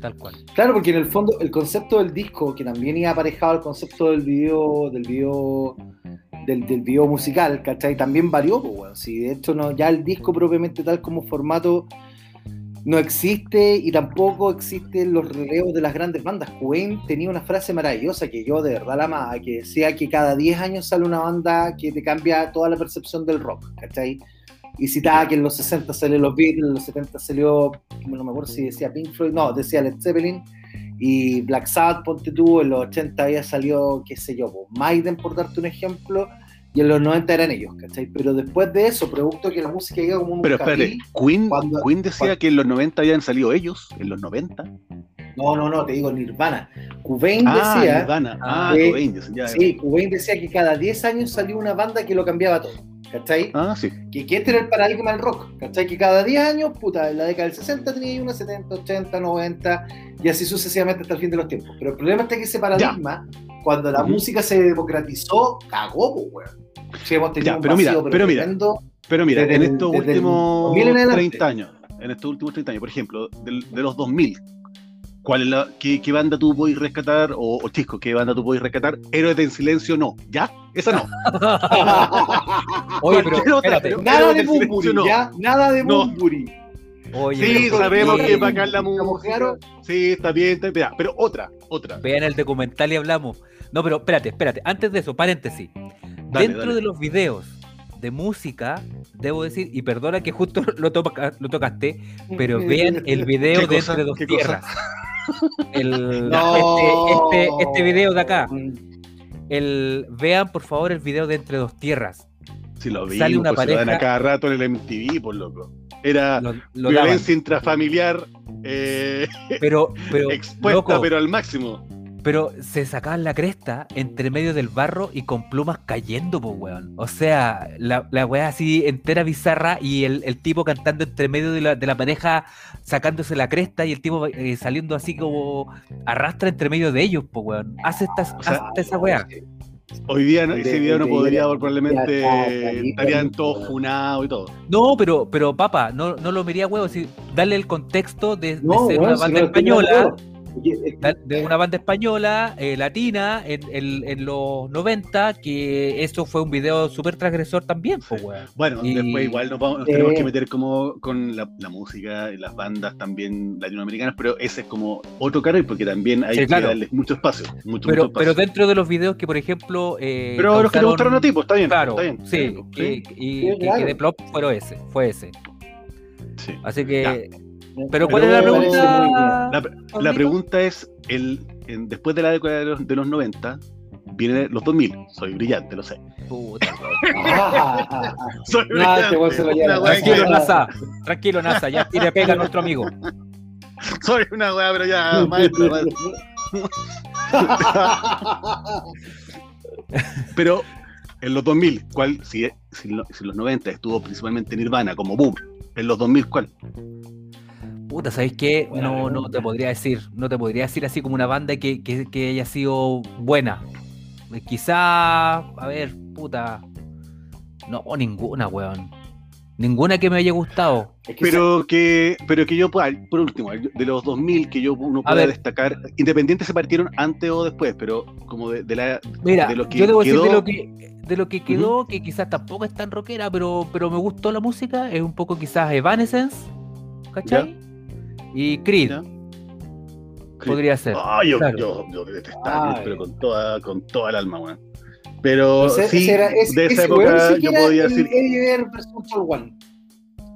Tal cual. Claro, porque en el fondo el concepto del disco, que también iba aparejado al concepto del video, del video, del, del video musical, ¿cachai? También varió, pues, weón. Si de hecho no, ya el disco propiamente tal como formato no existe y tampoco existen los relevos de las grandes bandas. Wayne tenía una frase maravillosa que yo de verdad la amaba, que decía que cada 10 años sale una banda que te cambia toda la percepción del rock, ¿cachai? Y citaba que en los 60 salió los Beatles, en los 70 salió, no me acuerdo si decía Pink Floyd, no, decía Led Zeppelin, y Black Sabbath, ponte tú, en los 80 había salido, qué sé yo, pues, Maiden, por darte un ejemplo, y en los 90 eran ellos, ¿cachai? Pero después de eso, producto que la música llega como un Pero espérate, Queen, cuando- Queen decía cuando- que en los 90 habían salido ellos, en los 90. No, no, no, te digo Nirvana. Cobain Ah, decía, Nirvana. Ah, que- Cobain, ya, ya. sí, Cobain decía que cada 10 años salió una banda que lo cambiaba todo, ¿cachai? Ah, sí. Que, que este era el paradigma del rock, ¿cachai? Que cada 10 años, puta, en la década del 60 tenía una 70, 80, 90 y así sucesivamente hasta el fin de los tiempos. Pero el problema está que ese paradigma, cuando la Ujú. música se democratizó, cagó, pues, weón. Sí, hemos tenido Ya, un pero mira, pero mira. Pero mira, en estos últimos 2000 en adelante. 30 años, en estos últimos 30 años, por ejemplo, del- de, los 2000, ¿cuál es la, qué, qué banda tú podés rescatar? O, o Chisco, ¿qué banda tú podés rescatar? Héroes en Silencio, no. ¿Ya? Esa no. Oye, pero otra, pero- Nada de Bumburi, no. ¿ya? Nada de No. Bumburi. Oye, Sí, sabemos oye, que es bacán la ¿Estamos música. Sí, está bien, está bien. Pero otra, otra. Vean el documental y hablamos. No, pero espérate, espérate. Antes de eso, paréntesis. Dale, Dentro dale. de los videos de música, debo decir, y perdona que justo lo, toca- lo tocaste, pero vean el video ¿Qué de cosa? Entre Dos. Tierras. El, No. este, este, este video de acá. El, vean por favor el video de Entre Dos Tierras. Si lo vi, Sale una pues, se lo dan a pareja- cada rato en el MTV, por loco. Era Lo, lo daban. violencia intrafamiliar eh, Pero, pero, expuesta, loco, pero al máximo. Pero se sacaban la cresta entre medio del barro y con plumas cayendo, pues, weón. O sea, la, la weá así entera bizarra y el, el tipo cantando entre medio de la, de la pareja sacándose la cresta y el tipo eh, saliendo así como arrastra entre medio de ellos, pues, weón. Hace esta, O sea, hace esa weá. Hoy día no- De- ese video no de- podría, de- probablemente estarían todos funados y todo. No, pero, pero papá, no, no lo miría huevo, si, darle el contexto de, de No, ser weón, una si banda no española. De una banda española, eh, latina, en, en- en los 90, que eso fue un video súper transgresor también, pues, weón. Bueno, Y- después igual nos, vamos- nos Eh. tenemos que meter como con la, la música y las bandas también latinoamericanas, pero ese es como otro carril porque también hay Sí, que claro. darles mucho espacio. Mucho, mucho Pero, espacio. pero dentro de los videos que, por ejemplo. eh, Pero los que te causaron- gustaron a ti, pues está bien. Claro, está bien, sí, está bien, que, sí, y, Sí, que- claro. que de plop fue ese, fue ese. sí. Así que. Ya. Pero ¿cuál Pero es la pregunta? La, la pregunta es, el, en- después de la década de los, de los 90, vienen los 2000. Soy brillante, lo sé. Puta. Soy este brillante. Tranquilo, NASA. Tranquilo, NASA. Ya tire pega a nuestro amigo. Soy una weá, pero ya, maestra, maestra. Pero en los 2000, ¿cuál? Si, si, si en los 90 estuvo principalmente Nirvana como boom, en los 2000, ¿cuál? Puta, ¿sabéis qué? No, no te podría decir. No te podría decir así como una banda que, que, que haya sido buena. Eh, Quizá, a ver, puta. No, ninguna, weón. Ninguna que me haya gustado. Es que Pero que, pero que yo, pueda- por último, de los 2000 que yo uno pueda ver. destacar, independientes se partieron antes o después, pero como de, de la... Mira, de lo que yo debo decir de quedó- lo que, de lo que quedó, que quizás tampoco es tan rockera, pero, pero me gustó la música. Es un poco quizás Evanescence, ¿cachai? Y Creed, ¿ya? podría ser. Ah, yo, claro. yo, yo detestaba, Ay. pero con toda, con toda el alma, weón. Pero ese- sí, era- ese- de esa época yo podía el decir, One.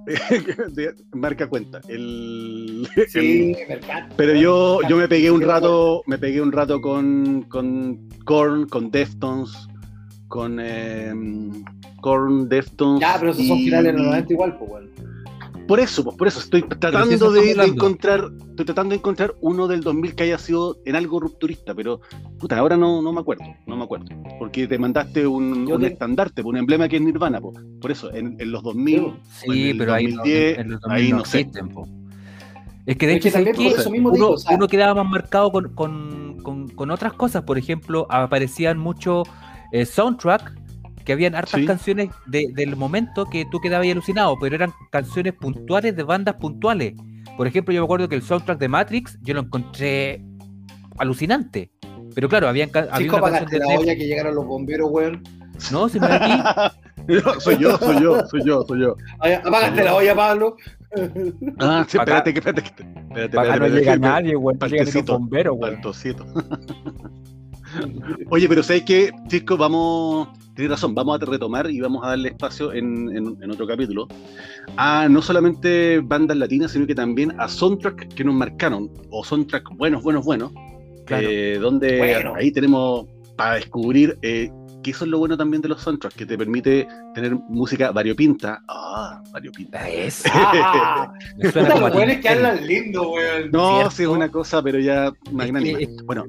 de- marca cuenta, el, Sí, el- pero yo, yo me pegué un rato, me pegué un rato con, con Korn, con Deftones, con eh, Korn, Deftones. Ya, pero esos son y- finales de los 90 igual, pues, weón. Por eso, pues por eso estoy tratando de, de encontrar, estoy tratando de encontrar uno del 2000 que haya sido en algo rupturista, pero puta, ahora no, no me acuerdo, no me acuerdo, porque te mandaste un, Yo un te- estandarte, un emblema que es Nirvana, po. por eso en, en los 2000, Sí, o en pero ahí, no- 2010, en los ahí 2000 no sé. existen, po. Es que de Es hecho eso mismo uno, digo, o sea- uno quedaba más marcado con, con- con- con otras cosas. Por ejemplo, aparecían muchos eh, soundtrack que habían hartas Sí. canciones de- del momento que tú quedabas alucinado, pero eran canciones puntuales de bandas puntuales. Por ejemplo, yo me acuerdo que el soundtrack de Matrix yo lo encontré alucinante. Pero claro, habían, había una canción apagaste de la olla que llegaron los bomberos, weón. No, si me da aquí. No, soy yo, soy yo, soy yo, soy yo. Ay, Apagaste la olla, Pablo. Ah, sí, espérate, espérate, espérate, Para acá no espérate, llega espérate, nadie, güey. No llegan ni los bomberos, güey. Oye, pero ¿sabes qué, Chisco? Vamos, tienes razón, vamos a retomar y vamos a darle espacio en, en- en otro capítulo a no solamente bandas latinas, sino que también a soundtrack que nos marcaron, o soundtrack buenos, buenos, buenos, Claro. eh, donde Bueno. ahí tenemos para descubrir eh, que eso es lo bueno también de los soundtracks, que te permite tener música variopinta. Ah, variopinta. Es. Ah, Me suena puta, como a los Tim que hablan lindo, weón. No, sí es una cosa, pero ya magnánima. Es que- Bueno,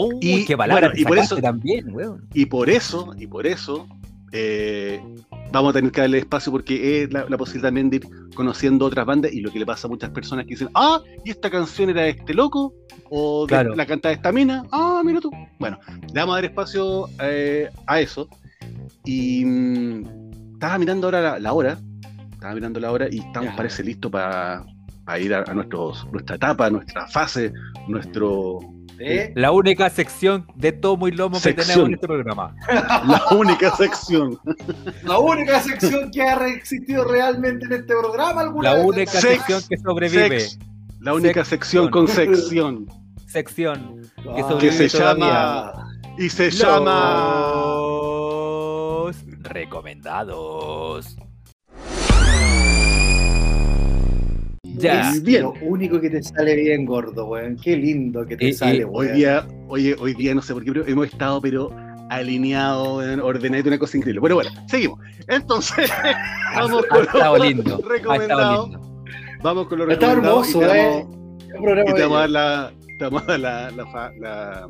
Oh, Y, qué palabra bueno, y por eso- también, weón. Y por eso, y por eso, eh, vamos a tener que darle espacio porque es la, la posibilidad también de ir conociendo otras bandas y lo que le pasa a muchas personas que dicen, ah, ¿y esta canción era de este loco? ¿O de Claro. la canta de esta mina? Ah, mira tú. Bueno, le vamos a dar espacio eh, a eso. Y mm, estaba mirando ahora la, la hora, estaba mirando la hora y estamos, Ya. parece, listo para ir a, a nuestros, nuestra etapa, nuestra fase, nuestro... ¿Eh? La única sección de tomo y lomo que tenemos en este programa. La única sección. La única sección que ha existido realmente en este programa alguna La vez. única Sex, sección que sobrevive. Sex. La única Sección. sección con sección. Sección que Ah, sobrevive Que se todavía. llama. Y se llama. Recomendados. Ya. Es Bien. lo único que te sale bien, gordo, weón. Qué lindo que te y sale, Hoy weón. día, oye, hoy día no sé por qué, pero hemos estado, pero alineados, ordenados, una cosa increíble. Pero bueno, seguimos. Entonces, vamos Ha con estado los lindo. Ha estado recomendados. lindo. Vamos con los Está recomendados. hermoso, eh. Y te vamos a dar la, te vamos a dar la, la fa- la-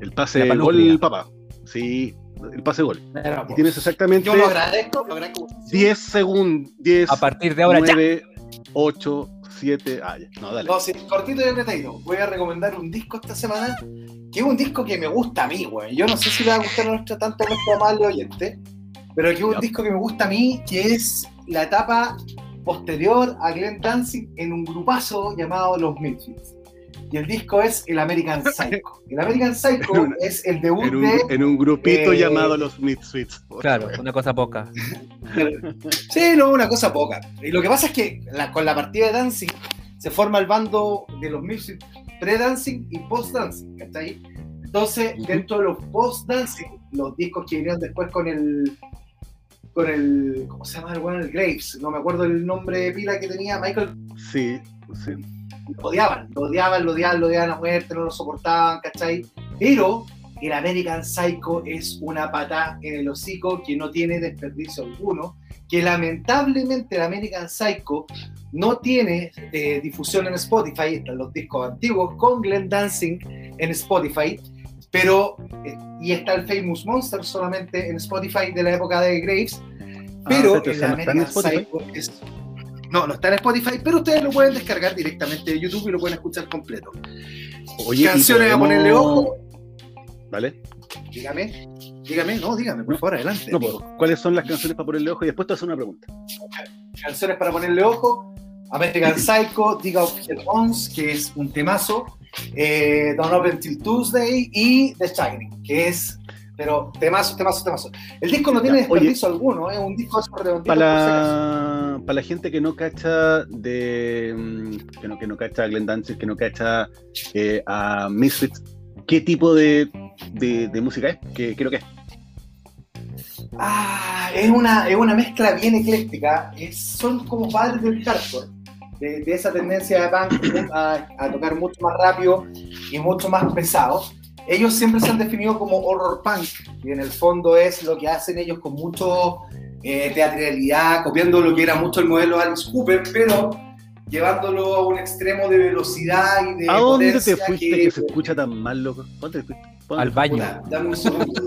el pase La de gol, papá. Sí, el pase de gol. Y tienes exactamente Yo lo agradezco, lo agradezco. 10 segundos. 10, A partir de ahora ya. 9, 8, 7. Ah, ya. No, dale. No, sí, cortito y apretadito. Voy a recomendar un disco esta semana, que es un disco que me gusta a mí, weón. Yo no sé si le va a gustar a nuestro, tanto a nuestro amable oyente, pero que es un disco que me gusta a mí, que es la etapa posterior a Glenn Dancing en un grupazo llamado Los Misfits. Y el disco es el American Psycho. El American Psycho una- es el debut En un, de... en un grupito eh, llamado los Misfits. Claro, una cosa poca. Sí, no, una cosa poca. Y lo que pasa es que la- con la partida de Dancing se forma el bando de los Music pre-dancing y post-dancing, ¿cachai? Entonces, dentro de los post-dancing, los discos que vinieron después con el. con el. ¿Cómo se llama el bueno? El Graves. No me acuerdo el nombre de pila que tenía Michael. Sí, sí. Lo odiaban, lo odiaban, lo odiaban, lo odiaban a muerte, no lo soportaban, ¿cachai? Pero el American Psycho es una patada en el hocico que no tiene desperdicio alguno que lamentablemente el American Psycho no tiene eh, difusión en Spotify, están los discos antiguos con Glenn Dancing en Spotify, pero, eh, y está el Famous Monster solamente en Spotify de la época de Graves, pero pero el Ah, en American. Psycho es... No, no está en Spotify, pero ustedes lo pueden descargar directamente de YouTube y lo pueden escuchar completo. Oye, Canciones a podemos- ponerle ojo. ¿Vale? Dígame, dígame, no, dígame, por favor, adelante. No, amigo. pues, ¿cuáles son las canciones para ponerle ojo? Y después te hacer una pregunta. canciones para ponerle ojo. American Psycho, Dig Out Bones, que es un temazo. Eh, Don't Open Till Tuesday y The Shining, que es, pero temazo, temazo, temazo. El disco no tiene Ya, oye. desperdicio alguno, es un disco redondito, Para para la gente que no cacha de mm, que no, que no cacha a Glenn Danzig, que no cacha eh, a Misfits, ¿qué tipo de, de, de música es? ¿Qué, lo que es? Ah, es una, es una mezcla bien ecléctica. Es- son como padres del hardcore. De, de esa tendencia de punk a, a tocar mucho más rápido y mucho más pesado. Ellos siempre se han definido como horror punk, y en el fondo es lo que hacen ellos con mucho eh, teatralidad, copiando lo que era mucho el modelo de Alice Cooper, pero llevándolo a un extremo de velocidad y de ¿A dónde te fuiste que, se escucha tan mal, loco? ¿Dónde te fuiste? ¿Dónde? Al baño. Puta, dame un segundo.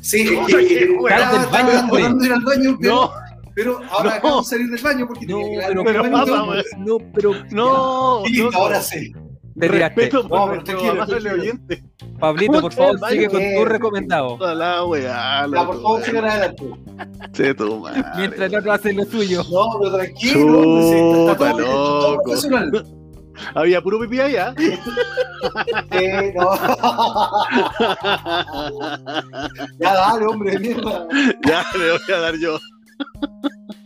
Sí, es Oye, que estaba, del baño, estaba ir al baño, pero, No, pero ahora No. acabo de salir del baño porque No, tenía que pero, weón. no, pero no, ahora sí. Te tiraste. Respeto por No, pero nuestro tranquilo, amable tranquilo. oyente. Pablito, por favor, sigue con tu recomendado. Toda la weá, por favor, sigan adelante. Se madre. Mientras el otro hace lo suyo. No, pero tranquilo. Chuta, loco. Había puro pipí allá. Eh, no. Ya dale, hombre, de mierda. ya, le voy a dar yo.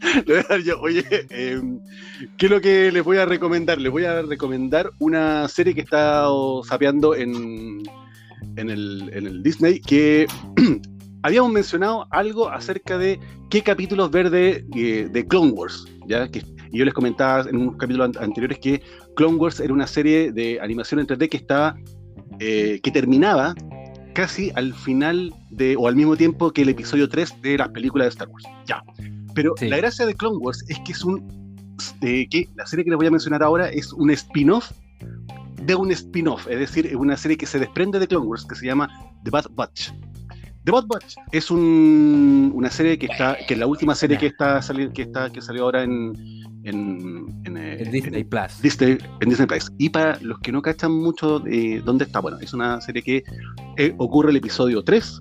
Oye, eh, ¿qué es lo que les voy a recomendar? Les voy a recomendar una serie que he estado sapeando en, en, el, Disney que habíamos mencionado algo acerca de qué capítulos ver de, eh, de Clone Wars. ¿ya? Que, y yo les comentaba en unos capítulos an- anteriores que Clone Wars era una serie de animación en 3D que estaba eh, que terminaba casi al final de, o al mismo tiempo que el episodio 3 de las películas de Star Wars. Ya. Pero Sí. la gracia de Clone Wars es que es un. eh, que la serie que les voy a mencionar ahora es un spin-off de un spin-off, es decir, es una serie que se desprende de Clone Wars que se llama The Bad Batch. The Bad Batch es un- una serie que está, que es la última serie que está saliendo, que está, que salió ahora en, en, en, eh, El Disney Plus. Disney, en Disney Plus. Y para los que no cachan mucho de dónde está, bueno, es una serie que eh, ocurre el episodio 3.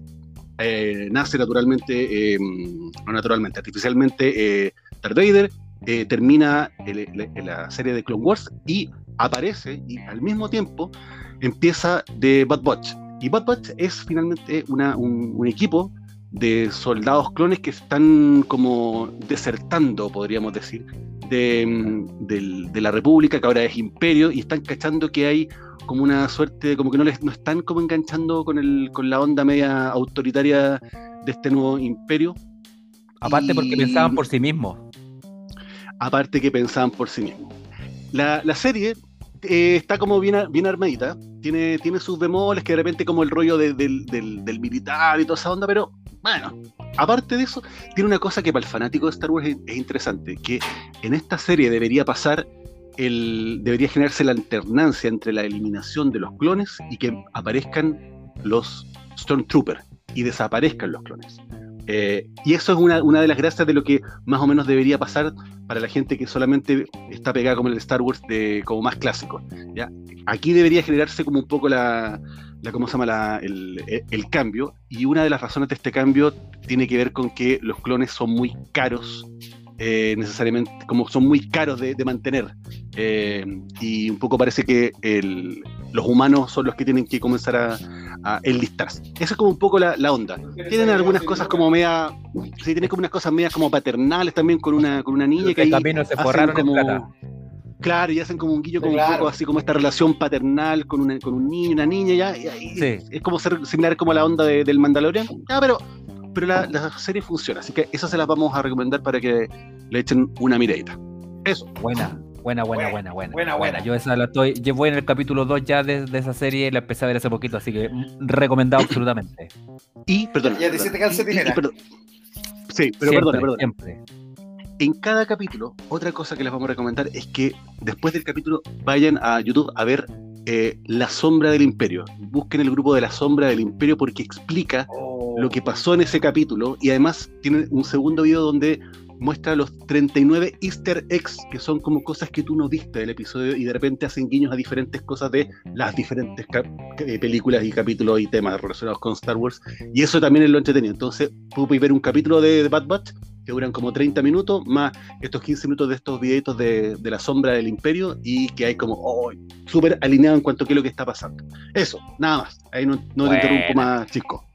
Eh, nace naturalmente, eh, no naturalmente, artificialmente eh, Darth Vader, eh, termina la serie de Clone Wars y aparece, y al mismo tiempo empieza de Bad Batch. Y Bad Batch es finalmente una- un, un equipo de soldados clones que están como desertando, podríamos decir, de, la República, que ahora es imperio, y están cachando que hay como una suerte, como que no les no están como enganchando con el, con la onda media autoritaria de este nuevo imperio. Aparte porque pensaban por sí mismos. aparte que pensaban por sí mismos. La, la serie eh, está como bien, bien armadita, tiene, tiene sus bemoles, que de repente como el rollo de- del, del- del militar y toda esa onda, pero bueno, aparte de eso, tiene una cosa que para el fanático de Star Wars es, es interesante, que en esta serie debería pasar, el, debería generarse la alternancia entre la eliminación de los clones y que aparezcan los Stormtroopers y desaparezcan los clones. Eh, y eso es una, una de las gracias de lo que más o menos debería pasar para la gente que solamente está pegada como el Star Wars de, como más clásico. ¿ya? Aquí debería generarse como un poco la, la ¿cómo se llama? La- el, cambio. Y una de las razones de este cambio tiene que ver con que los clones son muy caros, eh, necesariamente, como son muy caros de, de mantener. Eh, y un poco parece que el- los humanos son los que tienen que comenzar a, a enlistarse. Esa es como un poco la, la onda. Tienen algunas cosas como media. Sí, tienen como unas cosas medias como paternales también con una, con una niña Los que ahí. se forraron en como- plata. Claro, y hacen como un guillo como Claro. un poco así como esta relación paternal con, una, con un niño y una niña, ya. y ahí Sí. Es como ser similar como la onda de- del Mandalorian. Ya, pero, pero la, la serie funciona. Así que esas se las vamos a recomendar para que le echen una miradita. Eso. Buena, buena, buena, buena, buena. Buena, buena. Yo esa la estoy. Yo voy en el capítulo 2 ya de, de esa serie, la empecé a ver hace poquito, así que recomendado absolutamente. Y, perdón. Ya te hiciste calcetinera. perdón. Sí, pero Siempre, perdona, perdona. Siempre. En cada capítulo, otra cosa que les vamos a recomendar es que después del capítulo vayan a YouTube a ver eh, La Sombra del Imperio. Busquen el grupo de La Sombra del Imperio porque explica Oh. lo que pasó en ese capítulo y además tiene un segundo video donde muestra los 39 easter eggs que son como cosas que tú no viste del episodio y de repente hacen guiños a diferentes cosas de las diferentes películas y capítulos y temas relacionados con Star Wars y eso también es lo entretenido entonces pude ver un capítulo de, de Bad Batch que duran como 30 minutos más estos 15 minutos de estos videitos de, de la sombra del imperio y que hay como oh, súper alineado en cuanto a qué es lo que está pasando eso, nada más ahí no, no te interrumpo más Chisco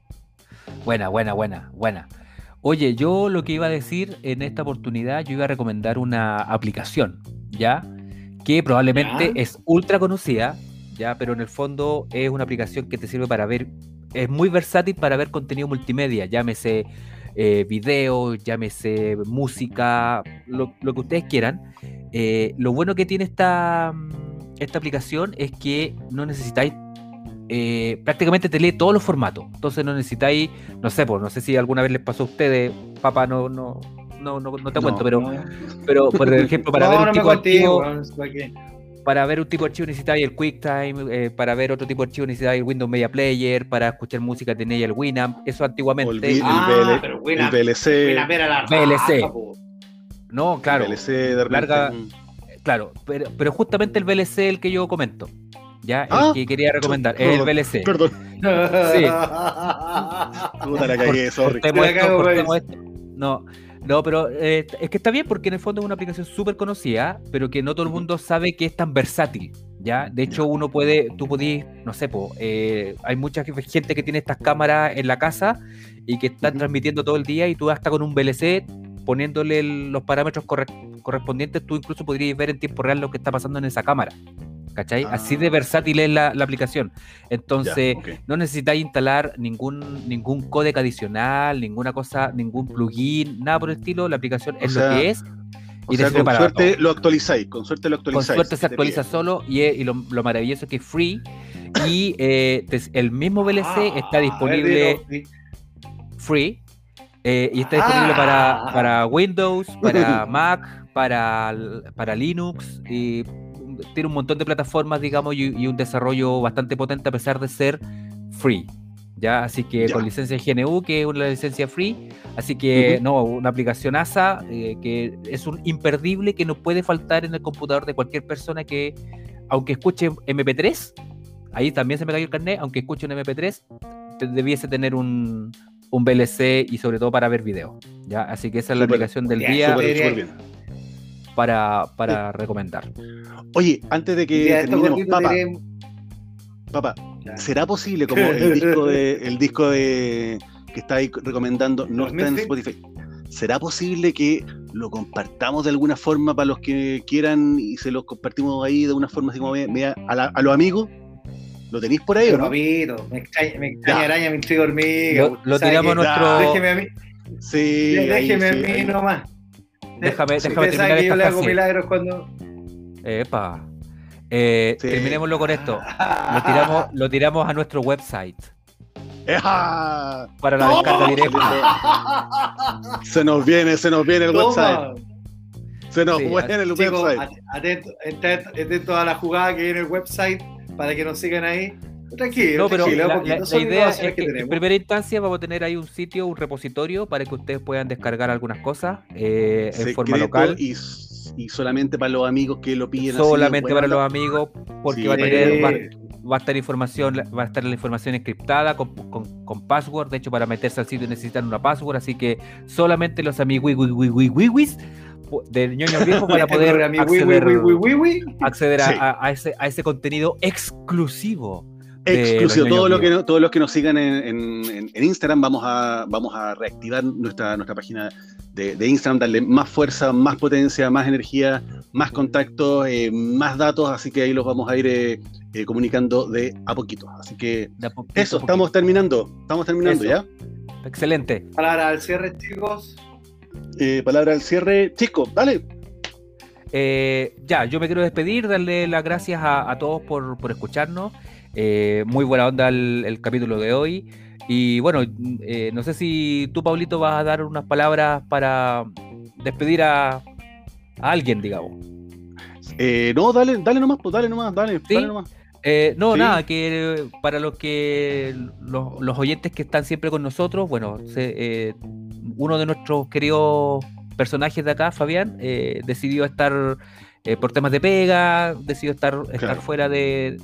Buena, buena, buena, buena. Oye, yo lo que iba a decir en esta oportunidad, yo iba a recomendar una aplicación, ¿ya? Que probablemente Ya. es ultra conocida, ¿ya? Pero en el fondo es una aplicación que te sirve para ver, es muy versátil para ver contenido multimedia, llámese eh, video, llámese música, lo, lo que ustedes quieran. Eh, lo bueno que tiene esta, mm, esta aplicación es que no necesitáis eh, prácticamente te lee todos los formatos. Entonces no necesitáis, no sé, pues, no sé si alguna vez les pasó a ustedes, papá, no, no, no, no, no te No. cuento, pero, pero por ejemplo, para ver un tipo ¿para ver un tipo de archivo necesitáis el QuickTime, eh, para ver otro tipo de archivo necesitáis el Windows Media Player, para escuchar música tenéis el Winamp, eso antiguamente, Olvi- Ah, el VLC, la VLC. raja, no, claro, VLC de larga- mm, claro, pero, pero justamente el VLC el que yo comento, ya, el Ah, que quería recomendar, es el perdón, VLC. Perdón, Sí. puta la cagué, sorry. Cortemos esto, cortemos esto. No, no, pero eh, es que está bien porque en el fondo es una aplicación súper conocida, pero que no todo el mundo sabe que es tan versátil. ¿ya? De hecho, uno puede, tú podís, no sé, po, eh, hay mucha gente que tiene estas cámaras en la casa y que están transmitiendo todo el día y tú hasta con un VLC poniéndole el- los parámetros corre- correspondientes, tú incluso podrías ver en tiempo real lo que está pasando en esa cámara. ¿Cachai? Así de Ah. versátil es la, la aplicación. Entonces, Ya, no necesitáis instalar ningún, ningún códec adicional, ninguna cosa, ningún plugin, nada por el estilo. La aplicación O es sea, lo que es. O y sea, con suerte todo. lo actualizáis, con suerte lo Con actualizáis. suerte se actualiza solo y, y lo, lo maravilloso es que es free. Y eh, el mismo VLC Ah, está ver, disponible free. eh, y está disponible para, Ah. para Windows, para Mac, para, para Linux. Y tiene un montón de plataformas, digamos, y, y un desarrollo bastante potente a pesar de ser free. ¿ya? Así que Ya. con licencia GNU, que es una licencia free. Así que, no, una aplicación ASA eh, que es un imperdible que no puede faltar en el computador de cualquier persona que, aunque escuche MP3, ahí también se me cayó el carnet, aunque escuche un MP3, te- debiese tener un, un VLC y sobre todo para ver videos. ¿ya? Así que esa es la aplicación del día bien. Para, para recomendar. Oye, antes de que Ya, terminemos, papá, diré- papá. ¿será posible como el disco de el disco de que está ahí recomendando no está en. Spotify? ¿Será posible que lo compartamos de alguna forma para los que quieran y se los compartimos ahí de una forma así como media- media a, la- a los amigos? ¿Lo tenéis por ahí o Pero, no? papito, me extraña, me extraña araña, me intriga hormiga. Lo, lo tiramos a que- nuestro. Déjeme a mí, Sí, ahí, déjeme sí, a mí ahí. nomás. Déjame, Sí, déjame terminar que yo esta le hago frase. milagros cuando. Epa. Eh, Sí. Terminémoslo con esto. Lo tiramos, lo tiramos a nuestro website ¡Eja! para la descarga directa. Se nos viene, se nos viene el Toma. website. Se nos Sí, viene el Chicos, website. at- atento, atento, atento a la jugada que viene en el website para que nos sigan ahí. Tranquilo, No, pero tranquilo, la, a poquito. la- la Son idea es innovaciones que, en primera instancia vamos a tener ahí un sitio, un repositorio para que ustedes puedan descargar algunas cosas eh, en forma local. Y, y solamente para los amigos que lo piden. así, solamente para los amigos, porque Sí. va a tener, va, Sí. va a estar información, va a estar la información encriptada con, con, con password. De hecho, para meterse al sitio necesitan una password, así que solamente los amigos de ñoños viejos van a poder acceder, wi, wi, wi, wi. acceder a ese, a ese contenido exclusivo. Exclusivo, los ñoños todo lo que no- todos los que nos sigan en, en- en- en Instagram, vamos a, vamos a reactivar nuestra, nuestra página de, de Instagram, darle más fuerza, más potencia, más energía, más contactos, eh, más datos, así que ahí los vamos a ir eh, eh, comunicando de a poquito. Así que De a poquito, eso, estamos terminando, estamos terminando Eso. ya. Excelente. Palabra al cierre, chicos. Eh, palabra al cierre, Chico, dale. Eh, ya, yo me quiero despedir, darle las gracias a, a todos por, por escucharnos. Eh, muy buena onda el, el capítulo de hoy. Y bueno, eh, no sé si tú, Pablito, vas a dar unas palabras para despedir a, a alguien, digamos. Eh, no, dale, dale nomás, pues dale nomás, dale, Sí. dale nomás. Eh, no, Sí. nada, que para los que los, los oyentes que están siempre con nosotros, bueno, se- eh, uno de nuestros queridos personajes de acá, Fabián, eh, decidió estar por temas de pega, decidió estar, estar Claro. fuera de,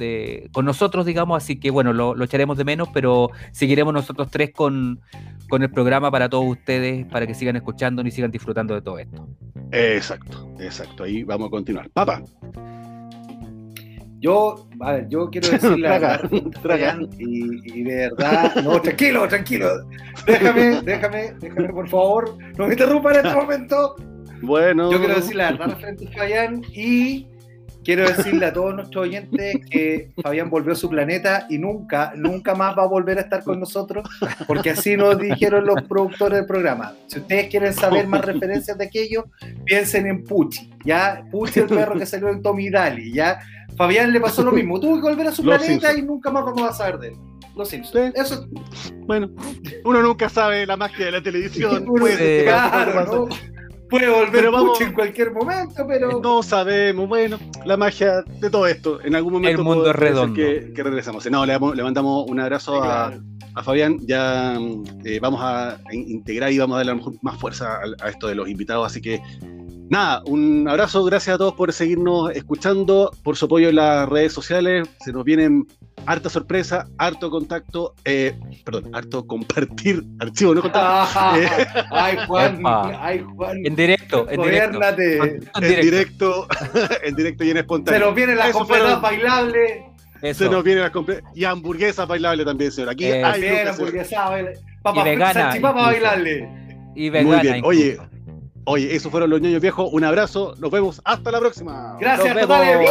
de- con nosotros, digamos, así que bueno, lo, lo echaremos de menos, pero seguiremos nosotros tres con, con el programa para todos ustedes, para que sigan escuchando y sigan disfrutando de todo esto. Exacto, exacto. Ahí vamos a continuar. Papa, Yo, a ver, yo quiero decirle a Traga, Fabián, traga. y, y de verdad, no, tranquilo, tranquilo, déjame, déjame, déjame, por favor, no me interrumpa en este momento. bueno. Yo quiero decirle la verdad frente a Fabián y quiero decirle a todos nuestros oyentes que Fabián volvió a su planeta y nunca, nunca más va a volver a estar con nosotros, porque así nos dijeron los productores del programa. Si ustedes quieren saber más referencias de aquello, piensen en Pucci, ¿ya? Pucci el perro que salió en Tommy Daly, ¿ya? Fabián le pasó lo mismo, tuvo que volver a su Los planeta Simpsons. y nunca más vamos a saber de él. Los Simpsons. Sí. Eso Bueno, uno nunca sabe la magia de la televisión. Uno- claro, puede ¿no? Puede volver Pero vamos- en cualquier momento, pero... No sabemos, bueno, la magia de todo esto. En algún momento El mundo es redondo. Que, que regresamos. No, le, damos- le mandamos un abrazo a, Claro. a Fabián. Ya eh, vamos a in- integrar y vamos a darle a lo mejor más fuerza a, a esto de los invitados. Así que, nada, un abrazo. Gracias a todos por seguirnos escuchando, por su apoyo en las redes sociales. Se nos vienen harta sorpresa, harto contacto, eh, perdón, harto compartir archivo, no contacto. Ah, Eh, ay, Juan, Epa. ay, Juan. En directo, en directo. En directo, en directo y en Se espontáneo. nos viene la Eso completa fueron- bailable. Eso. Se nos viene la comple- y hamburguesa bailable también, señor. Aquí Eh, hay Bien, Lucas, señor. hamburguesa, baila- Papa, vegana, salchipapa incluso. bailable. Y vegana bien. incluso. Oye, Oye, esos fueron los ñoños viejos. Un abrazo. Nos vemos. Hasta la próxima. Gracias, Nos totales.